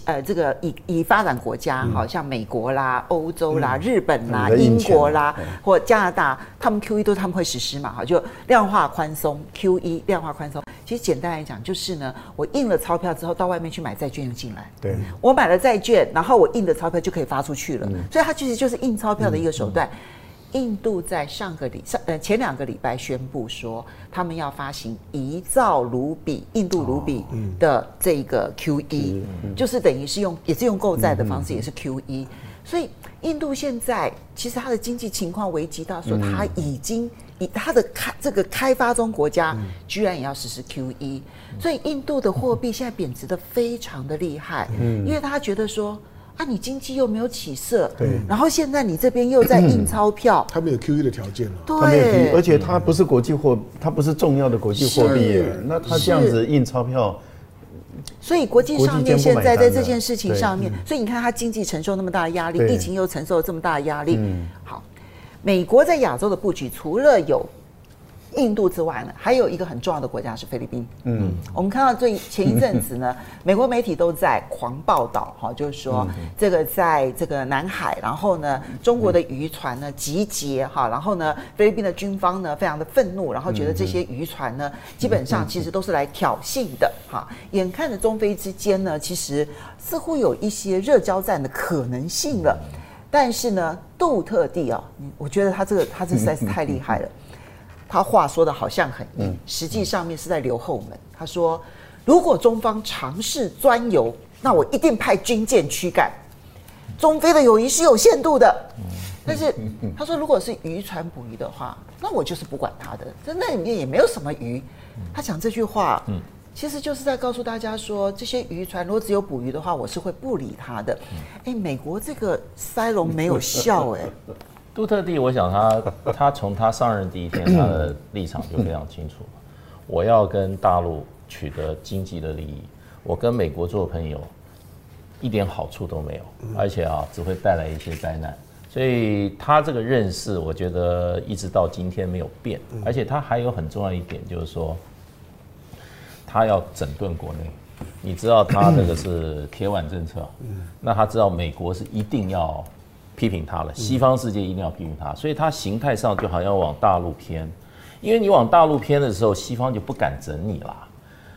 呃，这个以以发展国家，好像美国啦、欧洲啦、日本啦、英国啦或加拿大，他们 QE 都他们会实施嘛，哈，就量化宽松 QE 量化宽松。其实简单来讲，就是呢，我印了钞票之后，到外面去买债券又进来。对，我买了债券，然后我印的钞票就可以发出去了。嗯、所以它其实就是印钞票的一个手段。嗯。嗯、印度在上个礼上呃前两个礼拜宣布说，他们要发行一兆卢比印度卢比的这个 QE，、哦嗯、就是等于是用也是用购债的方式，也是 QE。嗯嗯、所以印度现在其实它的经济情况危急到说，它已经。以它的开这个开发中国家居然也要实施 QE，所以印度的货币现在贬值的非常的厉害，因为他觉得说啊，你经济又没有起色，对，然后现在你这边又在印 钞票，他没有 QE 的条件了，对，而且它不是国际货，它不是重要的国际货币，那它这样子印钞票，所以国际上面现在在这件事情上面，所以你看他经济承受那么大的压力，疫情又承受了这么大的压力，好。美国在亚洲的布局，除了有印度之外呢，还有一个很重要的国家是菲律宾。嗯，我们看到最前一阵子呢，美国媒体都在狂报道，哈，就是说这个在这个南海，然后呢，中国的渔船呢集结，哈，然后呢，菲律宾的军方呢非常的愤怒，然后觉得这些渔船呢基本上其实都是来挑衅的，哈，眼看着中菲之间呢，其实似乎有一些热交战的可能性了。但是呢，杜特地啊，我觉得他这个他这实在是太厉害了。他话说的好像很硬，实际上面是在留后门。他说，如果中方尝试钻油，那我一定派军舰驱赶。中非的友谊是有限度的，但是他说，如果是渔船捕鱼的话，那我就是不管他的，在那里面也没有什么鱼。他讲这句话。其实就是在告诉大家说，这些渔船如果只有捕鱼的话，我是会不理他的。哎，美国这个塞隆没有笑哎。杜特地，我想他他从他上任第一天，他的立场就非常清楚，我要跟大陆取得经济的利益，我跟美国做朋友一点好处都没有，而且啊只会带来一些灾难。所以他这个认识，我觉得一直到今天没有变。而且他还有很重要一点，就是说。他要整顿国内，你知道他这个是 铁腕政策，那他知道美国是一定要批评他了，西方世界一定要批评他，所以他形态上就好像往大陆偏，因为你往大陆偏的时候，西方就不敢整你了。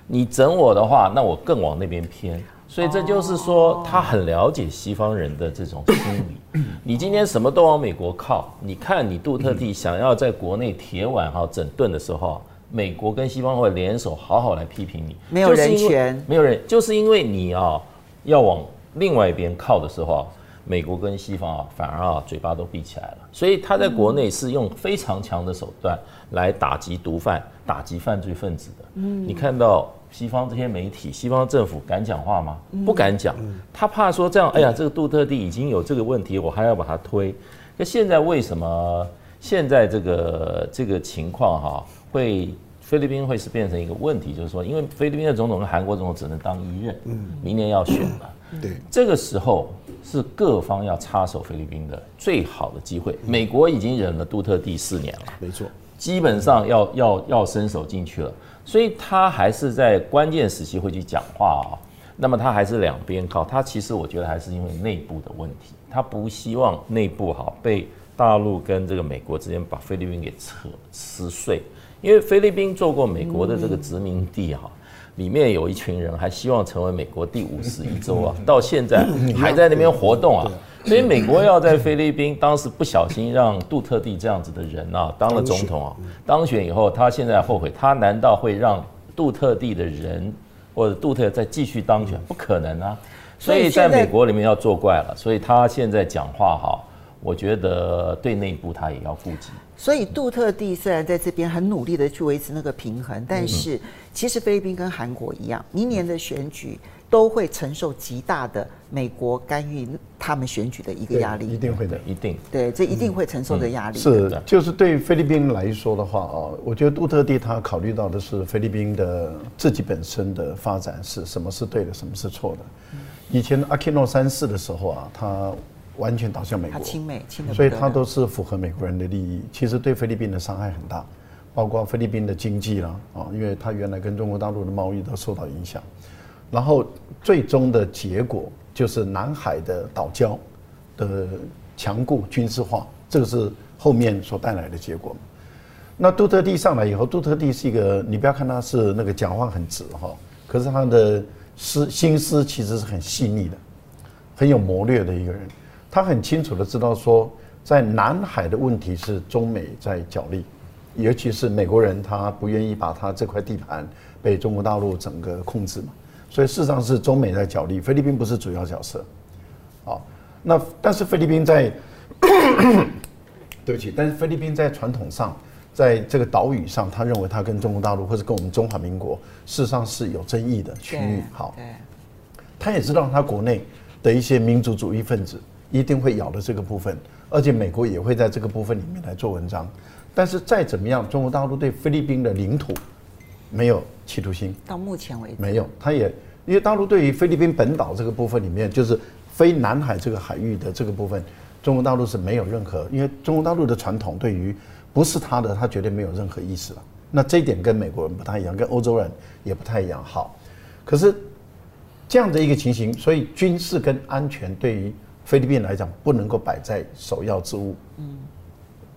你整我的话，那我更往那边偏。所以这就是说，他很了解西方人的这种心理。你今天什么都往美国靠，你看你杜特地想要在国内铁腕哈整顿的时候，美国跟西方会联手好好来批评你。没有人权，没有人，就是因为你啊要往另外一边靠的时候，美国跟西方啊反而啊嘴巴都闭起来了。所以他在国内是用非常强的手段来打击毒贩、打击犯罪分子的。嗯，你看到。西方这些媒体，西方政府敢讲话吗？不敢讲，他怕说这样，哎呀，这个杜特地已经有这个问题，我还要把它推。那现在为什么现在这个这个情况哈，会菲律宾会是变成一个问题？就是说，因为菲律宾的总统跟韩国总统只能当一任，明年要选了，对，这个时候是各方要插手菲律宾的最好的机会。美国已经忍了杜特地四年了，没错，基本上要要要伸手进去了。所以他还是在关键时期会去讲话啊，那么他还是两边靠，他其实我觉得还是因为内部的问题，他不希望内部哈被大陆跟这个美国之间把菲律宾给扯撕碎，因为菲律宾做过美国的这个殖民地哈，里面有一群人还希望成为美国第五十一州啊，到现在还在那边活动啊。所以美国要在菲律宾当时不小心让杜特地这样子的人啊当了总统啊，当选以后，他现在后悔，他难道会让杜特地的人或者杜特再继续当选？不可能啊！所以在美国里面要作怪了，所以他现在讲话哈，我觉得对内部他也要顾及。所以杜特地虽然在这边很努力的去维持那个平衡，但是其实菲律宾跟韩国一样，明年的选举。都会承受极大的美国干预他们选举的一个压力，一定会的，一定。对，这一定会承受的压力。是，就是对菲律宾来说的话啊，我觉得杜特地他考虑到的是菲律宾的自己本身的发展是什么是对的，什么是错的。以前阿基诺三世的时候啊，他完全倒向美国，亲美，亲所以他都是符合美国人的利益。其实对菲律宾的伤害很大，包括菲律宾的经济啦啊，因为他原来跟中国大陆的贸易都受到影响。然后最终的结果就是南海的岛礁的强固军事化，这个是后面所带来的结果。那杜特地上来以后，杜特地是一个，你不要看他是那个讲话很直哈，可是他的思心思其实是很细腻的，很有谋略的一个人。他很清楚的知道说，在南海的问题是中美在角力，尤其是美国人他不愿意把他这块地盘被中国大陆整个控制嘛。所以事实上是中美在角力，菲律宾不是主要角色。好，那但是菲律宾在，对不起，但是菲律宾在传统上，在这个岛屿上，他认为他跟中国大陆或者跟我们中华民国事实上是有争议的区域。好，他也知道他国内的一些民族主义分子一定会咬的这个部分，而且美国也会在这个部分里面来做文章。但是再怎么样，中国大陆对菲律宾的领土。没有企图心，到目前为止没有。他也因为大陆对于菲律宾本岛这个部分里面，就是非南海这个海域的这个部分，中国大陆是没有任何。因为中国大陆的传统对于不是他的，他绝对没有任何意思了。那这一点跟美国人不太一样，跟欧洲人也不太一样。好，可是这样的一个情形，所以军事跟安全对于菲律宾来讲不能够摆在首要之物。嗯，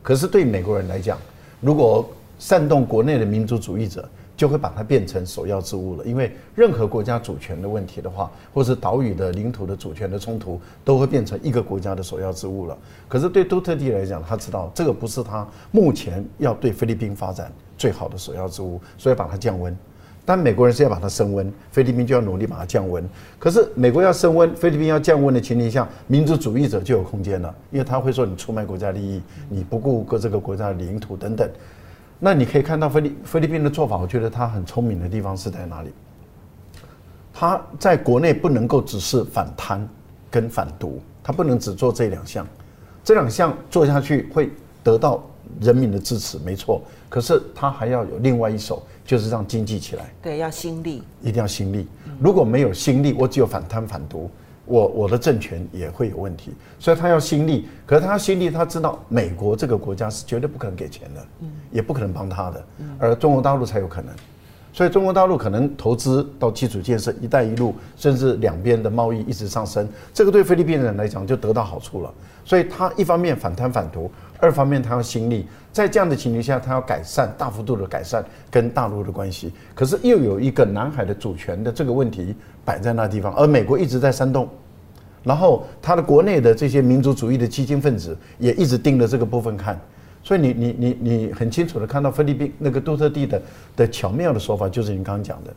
可是对美国人来讲，如果煽动国内的民族主义者，就会把它变成首要之物了，因为任何国家主权的问题的话，或是岛屿的领土的主权的冲突，都会变成一个国家的首要之物了。可是对杜特地来讲，他知道这个不是他目前要对菲律宾发展最好的首要之物，所以把它降温。但美国人是要把它升温，菲律宾就要努力把它降温。可是美国要升温，菲律宾要降温的前提下，民族主义者就有空间了，因为他会说你出卖国家利益，你不顾各这个国家的领土等等。那你可以看到菲律菲律宾的做法，我觉得他很聪明的地方是在哪里？他在国内不能够只是反贪跟反毒，他不能只做这两项，这两项做下去会得到人民的支持，没错。可是他还要有另外一手，就是让经济起来。对，要心力，一定要心力。如果没有心力，我只有反贪反毒。我我的政权也会有问题，所以他要心力，可是他要心力，他知道美国这个国家是绝对不可能给钱的，嗯，也不可能帮他的，而中国大陆才有可能，所以中国大陆可能投资到基础建设、一带一路，甚至两边的贸易一直上升，这个对菲律宾人来讲就得到好处了。所以他一方面反贪反毒，二方面他要心力，在这样的情况下，他要改善大幅度的改善跟大陆的关系。可是又有一个南海的主权的这个问题摆在那地方，而美国一直在煽动。然后他的国内的这些民族主义的激进分子也一直盯着这个部分看，所以你你你你很清楚的看到菲律宾那个杜特地的的巧妙的说法，就是你刚刚讲的，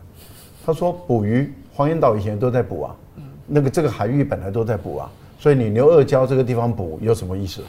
他说捕鱼，黄岩岛以前都在捕啊，那个这个海域本来都在捕啊，所以你牛二礁这个地方捕有什么意思？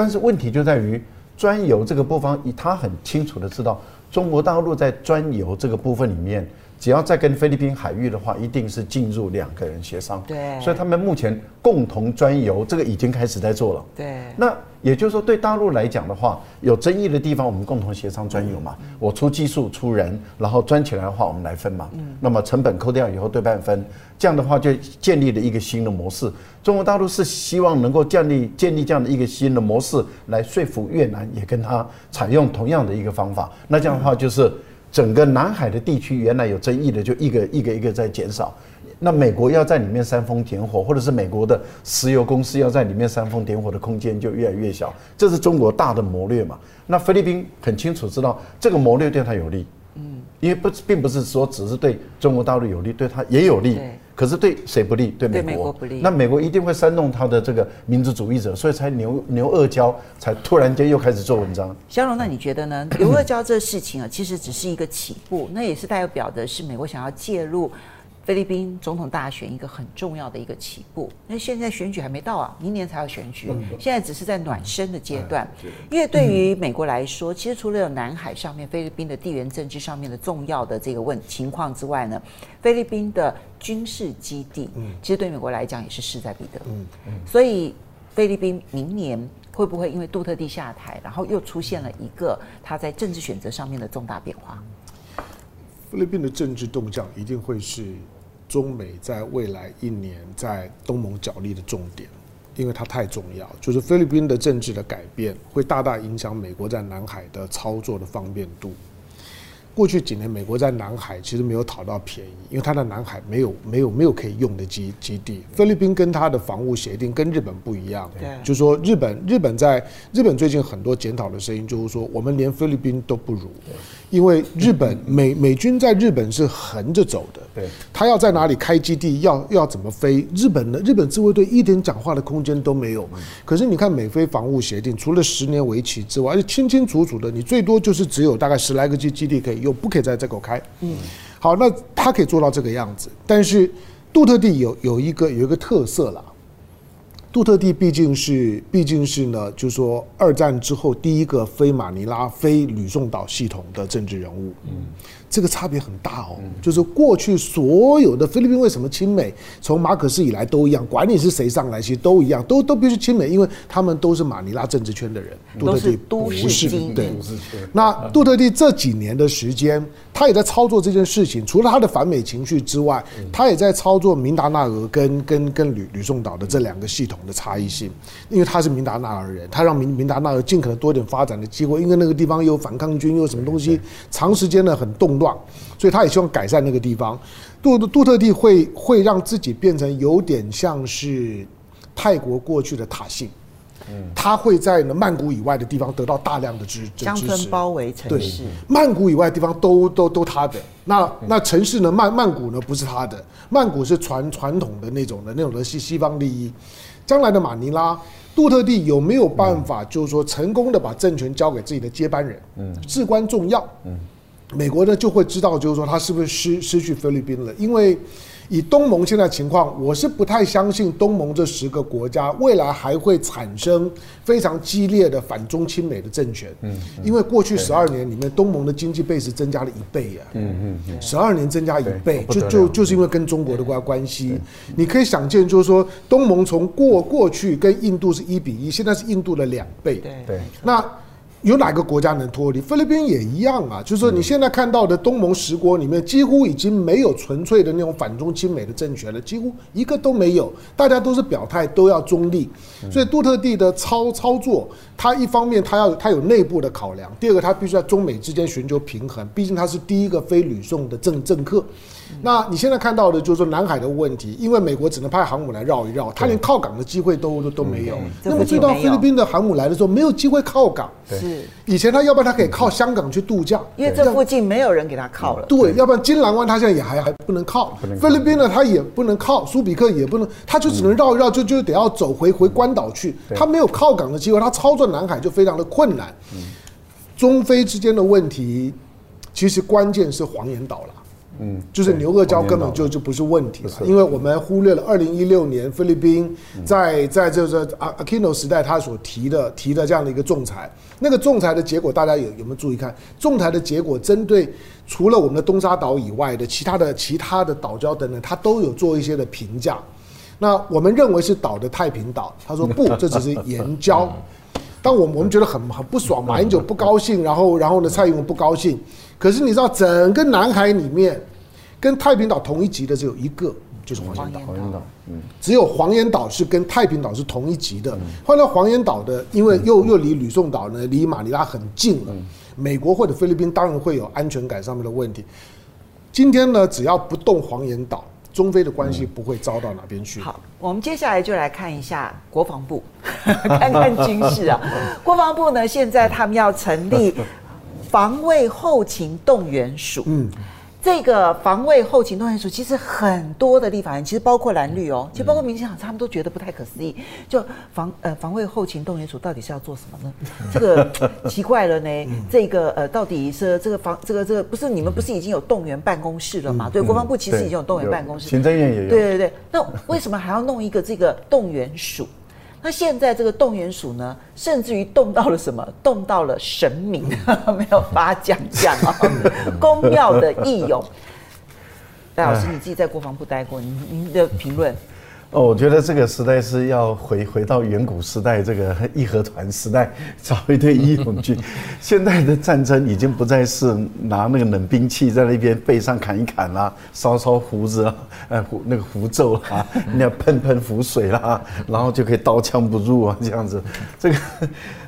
但是问题就在于专油这个部分，他很清楚的知道中国大陆在专油这个部分里面。只要再跟菲律宾海域的话，一定是进入两个人协商。对，所以他们目前共同专游这个已经开始在做了。对，那也就是说，对大陆来讲的话，有争议的地方我们共同协商专游嘛。我出技术、出人，然后专起来的话我们来分嘛。嗯。那么成本扣掉以后对半分，这样的话就建立了一个新的模式。中国大陆是希望能够建立建立这样的一个新的模式，来说服越南也跟他采用同样的一个方法。那这样的话就是。整个南海的地区原来有争议的，就一个一个一个在减少。那美国要在里面煽风点火，或者是美国的石油公司要在里面煽风点火的空间就越来越小。这是中国大的谋略嘛？那菲律宾很清楚知道这个谋略对他有利，嗯，因为不并不是说只是对中国大陆有利，对他也有利。可是对谁不利？对美国，对美国不利。那美国一定会煽动他的这个民族主义者，所以才牛牛二娇才突然间又开始做文章。肖龙，那你觉得呢？牛二娇这事情啊，其实只是一个起步，那也是代表的是美国想要介入。菲律宾总统大选一个很重要的一个起步，那现在选举还没到啊，明年才要选举，现在只是在暖身的阶段。因为对于美国来说，其实除了有南海上面菲律宾的地缘政治上面的重要的这个问情况之外呢，菲律宾的军事基地，其实对美国来讲也是势在必得。所以菲律宾明年会不会因为杜特地下台，然后又出现了一个他在政治选择上面的重大变化？菲律宾的政治动向一定会是中美在未来一年在东盟角力的重点，因为它太重要。就是菲律宾的政治的改变，会大大影响美国在南海的操作的方便度。过去几年，美国在南海其实没有讨到便宜，因为它的南海没有没有没有可以用的基基地。菲律宾跟它的防务协定跟日本不一样，就是说日本日本在日本最近很多检讨的声音，就是说我们连菲律宾都不如。因为日本 美美军在日本是横着走的，对，他要在哪里开基地，要要怎么飞，日本的日本自卫队一点讲话的空间都没有。可是你看美菲防务协定，除了十年为期之外，而且清清楚楚的，你最多就是只有大概十来个基基地可以用，不可以在这口开。嗯，好，那他可以做到这个样子，但是杜特地有有一个有一个特色啦。杜特地毕竟是毕竟是呢，就是说二战之后第一个非马尼拉、非吕宋岛系统的政治人物。嗯。这个差别很大哦，就是过去所有的菲律宾为什么亲美，从马可斯以来都一样，管你是谁上来，其实都一样，都都必须亲美，因为他们都是马尼拉政治圈的人。杜特地不是，对。那杜特地这几年的时间，他也在操作这件事情，除了他的反美情绪之外，他也在操作明达纳俄跟跟跟吕吕宋岛的这两个系统的差异性，因为他是明达纳尔人，他让明明达纳俄尽可能多一点发展的机会，因为那个地方有反抗军，又什么东西，长时间的很动。乱，所以他也希望改善那个地方。杜杜特地会会让自己变成有点像是泰国过去的塔信，嗯，他会在呢曼谷以外的地方得到大量的支支持，乡村包围城市，曼谷以外的地方都都都他的。那那城市呢？曼曼谷呢？不是他的，曼谷是传传统的那种的那种的西西方利益。将来的马尼拉，杜特地有没有办法，就是说成功的把政权交给自己的接班人？嗯，至关重要。嗯。美国呢就会知道，就是说他是不是失失去菲律宾了？因为以东盟现在情况，我是不太相信东盟这十个国家未来还会产生非常激烈的反中亲美的政权。嗯，因为过去十二年里面，东盟的经济倍是增加了一倍啊。嗯嗯嗯，十二年增加一倍，就就就是因为跟中国的关关系。你可以想见，就是说东盟从过过去跟印度是一比一，现在是印度的两倍。对对，那。有哪个国家能脱离？菲律宾也一样啊，就是说你现在看到的东盟十国里面，几乎已经没有纯粹的那种反中亲美的政权了，几乎一个都没有，大家都是表态都要中立。所以杜特地的操操作，他一方面他要他有内部的考量，第二个他必须在中美之间寻求平衡，毕竟他是第一个非吕宋的政政客。那你现在看到的就是说南海的问题，因为美国只能派航母来绕一绕，他连靠港的机会都都都没有。那么最到菲律宾的航母来的时候，没有机会靠港。是以前他要不然他可以靠香港去度假，因为这附近没有人给他靠了。对，要不然金兰湾他现在也还还不能靠。菲律宾呢，他也不能靠，苏比克也不能，他就只能绕一绕，就就得要走回回关岛去。他没有靠港的机会，他操作南海就非常的困难。中非之间的问题，其实关键是黄岩岛了。嗯，就是牛轭礁根本就就不是问题了，因为我们忽略了二零一六年菲律宾在在这个阿阿基诺时代他所提的提的这样的一个仲裁，那个仲裁的结果大家有有没有注意看？仲裁的结果针对除了我们的东沙岛以外的其他的其他的岛礁等等，他都有做一些的评价。那我们认为是岛的太平岛，他说 不，这只是岩礁。当我我们觉得很很不爽，马英九不高兴，然后然后呢蔡英文不高兴。可是你知道整个南海里面。跟太平岛同一级的只有一个，就是黄岩岛。黄岩岛，嗯，只有黄岩岛是跟太平岛是同一级的。换到黄岩岛的，因为又又离吕宋岛呢，离马尼拉很近了。美国或者菲律宾当然会有安全感上面的问题。今天呢，只要不动黄岩岛，中非的关系不会糟到哪边去。好，我们接下来就来看一下国防部，看看军事啊。国防部呢，现在他们要成立防卫后勤动员署。嗯。这个防卫后勤动员署其实很多的立法人，其实包括蓝绿哦，其实包括民进党，他们都觉得不太可思议。就防呃防卫后勤动员署到底是要做什么呢？这个奇怪了呢。这个呃到底是这个防这个这个不是你们不是已经有动员办公室了吗？对，国防部其实已经有动员办公室，行政院也有。对对对，那为什么还要弄一个这个动员署？那现在这个动员署呢，甚至于动到了什么？动到了神明，没有发奖项啊！公庙的义勇，戴老师你自己在国防部待过，您您的评论？哦，我觉得这个时代是要回回到远古时代，这个义和团时代，找一堆义勇军。现在的战争已经不再是拿那个冷兵器在那边背上砍一砍啦，烧烧胡子啊，呃，胡那个符咒啊，那样喷喷符水啦，然后就可以刀枪不入啊，这样子。这个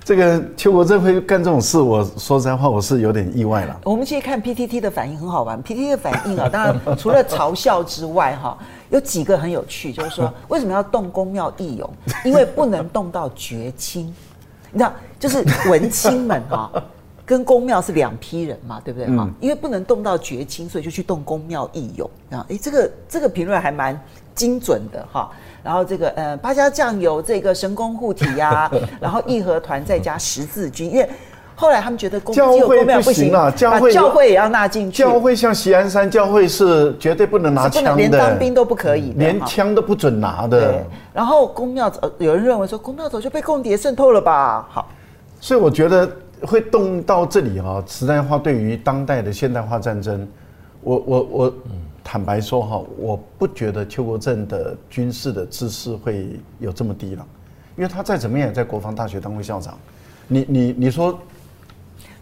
这个邱国正会干这种事，我说实在话，我是有点意外了。我们其实看 PTT 的反应很好玩，PTT 的反应啊，当然除了嘲笑之外，哈。有几个很有趣，就是说 为什么要动宫庙义勇？因为不能动到绝亲，你知道，就是文青们哈，跟宫庙是两批人嘛，对不对哈？因为不能动到绝亲，所以就去动宫庙义勇啊。哎，这个这个评论还蛮精准的哈。然后这个呃，八家将有这个神功护体呀，然后义和团再加十字军，因为。后来他们觉得教会不行了，教会教会也要纳进去。教会像西安山教会是绝对不能拿枪的，连当兵都不可以，连枪都不准拿的。对，然后宫庙呃，有人认为说宫庙早就被共谍渗透了吧？好，所以我觉得会动到这里哈，实在话对于当代的现代化战争，我我我坦白说哈，我不觉得邱国正的军事的知识会有这么低了，因为他再怎么样也在国防大学当过校长，你你你说。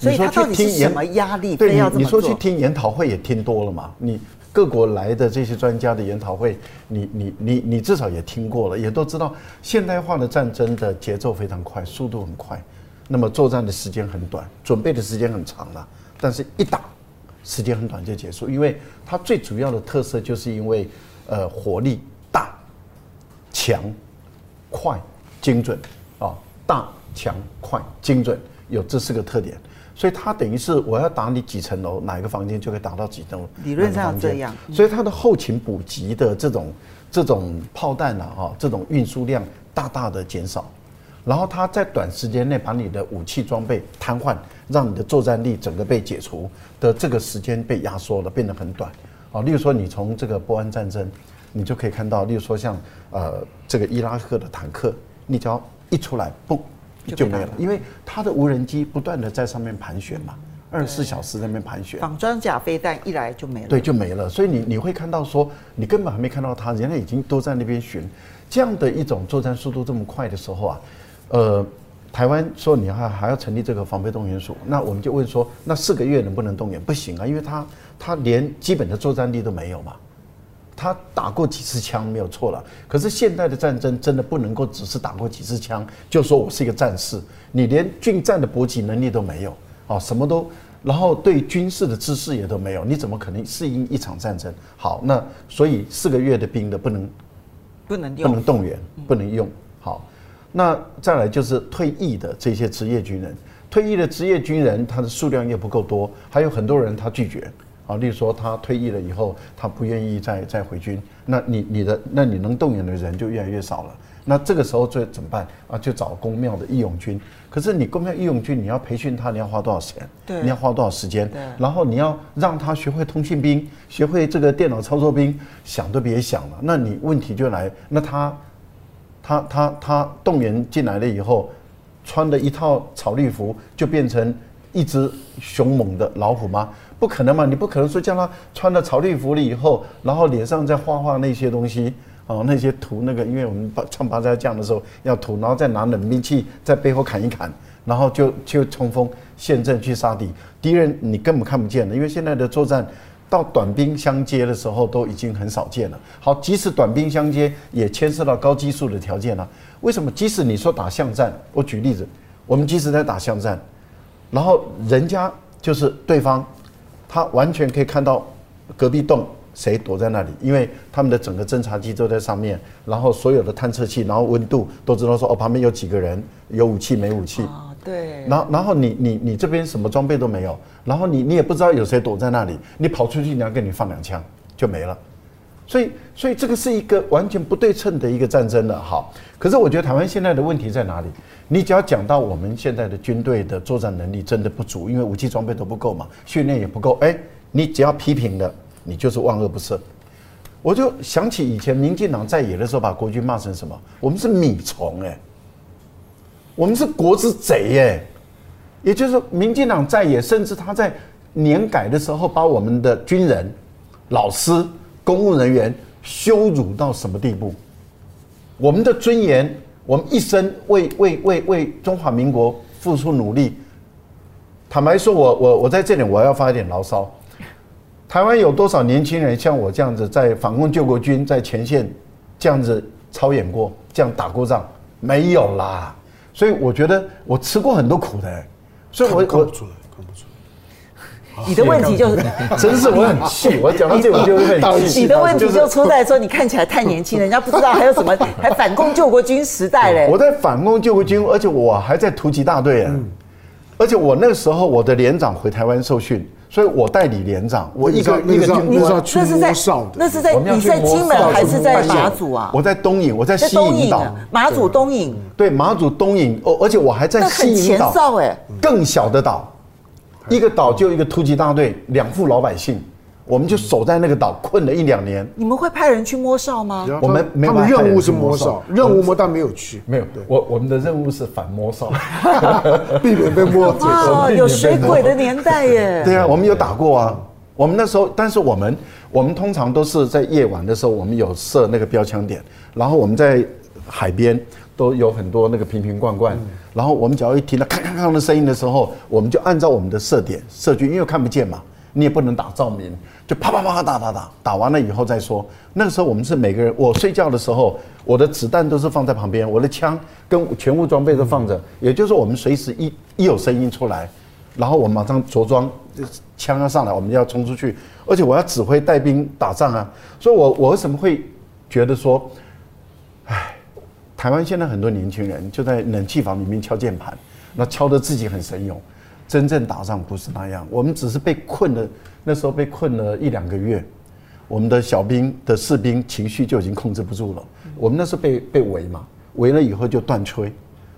所以他到底是什么压力？对，你你说去听研讨会也听多了嘛？你各国来的这些专家的研讨会，你你你你至少也听过了，也都知道现代化的战争的节奏非常快，速度很快，那么作战的时间很短，准备的时间很长了，但是一打时间很短就结束，因为它最主要的特色就是因为呃火力大、强、快、精准啊，大、强、快、精准，有这四个特点。所以它等于是我要打你几层楼，哪一个房间就可以打到几层楼。理论上这样。所以它的后勤补给的这种这种炮弹啊，哈，这种运输量大大的减少，然后它在短时间内把你的武器装备瘫痪，让你的作战力整个被解除的这个时间被压缩了，变得很短。啊，例如说你从这个波湾战争，你就可以看到，例如说像呃这个伊拉克的坦克，你只要一出来，不。就没有了，因为它的无人机不断的在上面盘旋嘛，二十四小时在那边盘旋。仿装甲飞弹一来就没了。对，就没了。所以你你会看到说，你根本还没看到它，人家已经都在那边巡。这样的一种作战速度这么快的时候啊，呃，台湾说你还还要成立这个防备动员署，那我们就问说，那四个月能不能动员？不行啊，因为它它连基本的作战力都没有嘛。他打过几次枪没有错了，可是现代的战争真的不能够只是打过几次枪就说我是一个战士，你连近战的搏击能力都没有啊，什么都，然后对军事的知识也都没有，你怎么可能适应一场战争？好，那所以四个月的兵的不能不能不能动员，不能用。好。那再来就是退役的这些职业军人，退役的职业军人他的数量又不够多，还有很多人他拒绝啊，例如说他退役了以后，他不愿意再再回军，那你你的那你能动员的人就越来越少了。那这个时候最怎么办啊？就找公庙的义勇军。可是你公庙义勇军，你要培训他，你要花多少钱？对，你要花多少时间？对，然后你要让他学会通信兵，学会这个电脑操作兵，想都别想了。那你问题就来，那他。他他他动员进来了以后，穿的一套草绿服，就变成一只凶猛的老虎吗？不可能嘛！你不可能说叫他穿了草绿服了以后，然后脸上再画画那些东西哦，那些涂那个，因为我们唱八家将的时候要涂，然后再拿冷兵器在背后砍一砍，然后就就冲锋陷阵去杀敌敌人，你根本看不见的，因为现在的作战。到短兵相接的时候都已经很少见了。好，即使短兵相接，也牵涉到高技术的条件了。为什么？即使你说打巷战，我举例子，我们即使在打巷战，然后人家就是对方，他完全可以看到隔壁洞谁躲在那里，因为他们的整个侦察机都在上面，然后所有的探测器，然后温度都知道说哦，旁边有几个人，有武器没武器。对，然后然后你你你这边什么装备都没有，然后你你也不知道有谁躲在那里，你跑出去人家给你放两枪就没了，所以所以这个是一个完全不对称的一个战争了。好，可是我觉得台湾现在的问题在哪里？你只要讲到我们现在的军队的作战能力真的不足，因为武器装备都不够嘛，训练也不够，哎，你只要批评的，你就是万恶不赦。我就想起以前民进党在野的时候，把国军骂成什么？我们是米虫哎。我们是国之贼耶，也就是说，民进党在野，甚至他在年改的时候，把我们的军人、老师、公务人员羞辱到什么地步？我们的尊严，我们一生为为为为中华民国付出努力。坦白说，我我我在这里我要发一点牢骚：台湾有多少年轻人像我这样子，在反共救国军在前线这样子操演过，这样打过仗？没有啦。所以我觉得我吃过很多苦的，所以我我，你的问题就是，真是我很气，我讲到这我就很气。你的问题就出在说你看起来太年轻，人家不知道还有什么，还反共救国军时代嘞。我在反共救国军，而且我还在突击大队啊，而且我那个时候我的连长回台湾受训。所以我代理连长，我一个一个军官，那是在那是在你在金门还是在马祖啊？我在东引，我在西引岛，马祖东引。对，马祖东引，哦，而且我还在西引岛，哎，更小的岛，一个岛就一个突击大队，两副老百姓。我们就守在那个岛，困了一两年。你们会派人去摸哨吗？我们没有。他们任务是摸哨，任务摸但没有去。没有，我我们的任务是反摸哨，避免被 摸。哇，有水鬼的年代耶！对啊，我们有打过啊。我们那时候，但是我们我们通常都是在夜晚的时候，我们有设那个标枪点，然后我们在海边都有很多那个瓶瓶罐罐，然后我们只要一听到咔咔咔的声音的时候，我们就按照我们的射点射距，因为看不见嘛。你也不能打照明，就啪啪啪打打打，打完了以后再说。那个时候我们是每个人，我睡觉的时候，我的子弹都是放在旁边，我的枪跟全部装备都放着。也就是说，我们随时一一有声音出来，然后我马上着装，枪要上来，我们要冲出去。而且我要指挥带兵打仗啊，所以我我为什么会觉得说，哎，台湾现在很多年轻人就在冷气房里面敲键盘，那敲得自己很神勇。真正打仗不是那样，我们只是被困了，那时候被困了一两个月，我们的小兵的士兵情绪就已经控制不住了。我们那时候被被围嘛，围了以后就断炊，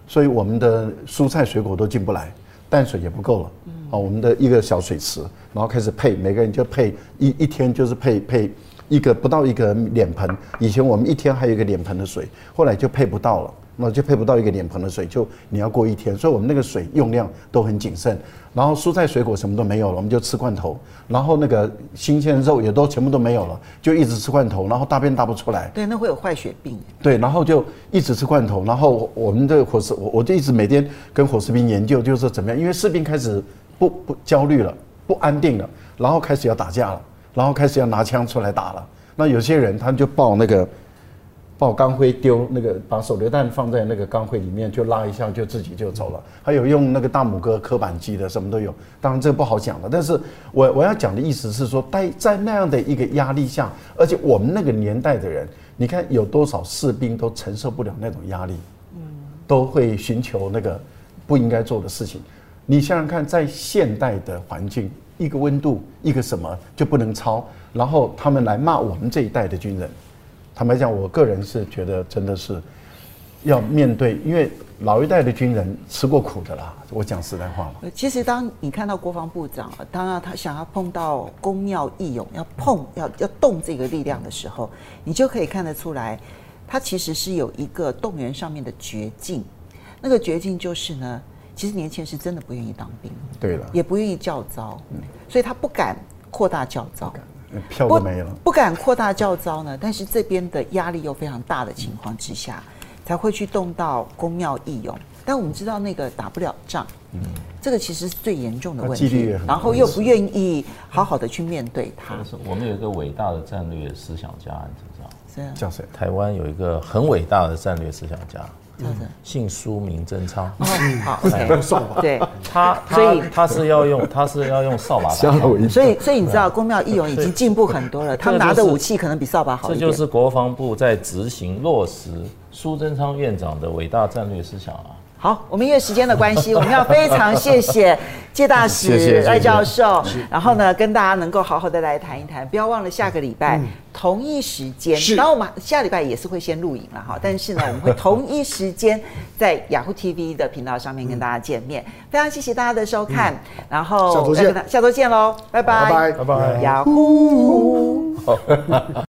所以我们的蔬菜水果都进不来，淡水也不够了。啊，我们的一个小水池，然后开始配，每个人就配一一天就是配配一个不到一个脸盆。以前我们一天还有一个脸盆的水，后来就配不到了。那就配不到一个脸盆的水，就你要过一天。所以我们那个水用量都很谨慎。然后蔬菜水果什么都没有了，我们就吃罐头。然后那个新鲜肉也都全部都没有了，就一直吃罐头。然后大便大不出来，对，那会有坏血病。对，然后就一直吃罐头。然后我们的伙食，我我就一直每天跟伙食兵研究，就是怎么样，因为士兵开始不不焦虑了，不安定了，然后开始要打架了，然后开始要拿枪出来打了。那有些人他就抱那个。抱钢盔丢那个，把手榴弹放在那个钢盔里面，就拉一下就自己就走了。还有用那个大拇哥刻板机的，什么都有。当然这个不好讲了，但是我我要讲的意思是说，在在那样的一个压力下，而且我们那个年代的人，你看有多少士兵都承受不了那种压力，嗯，都会寻求那个不应该做的事情。你想想看，在现代的环境，一个温度，一个什么就不能超，然后他们来骂我们这一代的军人。坦白讲，我个人是觉得真的是要面对，因为老一代的军人吃过苦的啦。我讲实在话嘛。其实，当你看到国防部长，当然他想要碰到公庙义勇，要碰要要动这个力量的时候，你就可以看得出来，他其实是有一个动员上面的绝境。那个绝境就是呢，其实年轻人是真的不愿意当兵，对了，也不愿意教召，所以他不敢扩大教招。票都没了，不，不敢扩大教招呢，但是这边的压力又非常大的情况之下，嗯、才会去动到公庙义勇。但我们知道那个打不了仗，嗯，这个其实是最严重的问题，然后又不愿意好好的去面对它。是我们有一个伟大的战略思想家，你知道？是啊，叫谁？台湾有一个很伟大的战略思想家。姓苏名贞昌，好，扫把。对。他，所以他是要用，他是要用扫把打。所以，所以你知道，公庙义勇已经进步很多了，他们拿的武器可能比扫把好。这就是国防部在执行落实苏贞昌院长的伟大战略思想啊。好，我们因为时间的关系，我们要非常谢谢介大使 赖教授，然后呢，跟大家能够好好的来谈一谈。不要忘了下个礼拜同一时间，然后我们下礼拜也是会先录影了哈，但是呢，我们会同一时间在雅虎 TV 的频道上面跟大家见面。非常谢谢大家的收看，然后下周见，下周见喽，拜拜，拜拜，雅虎。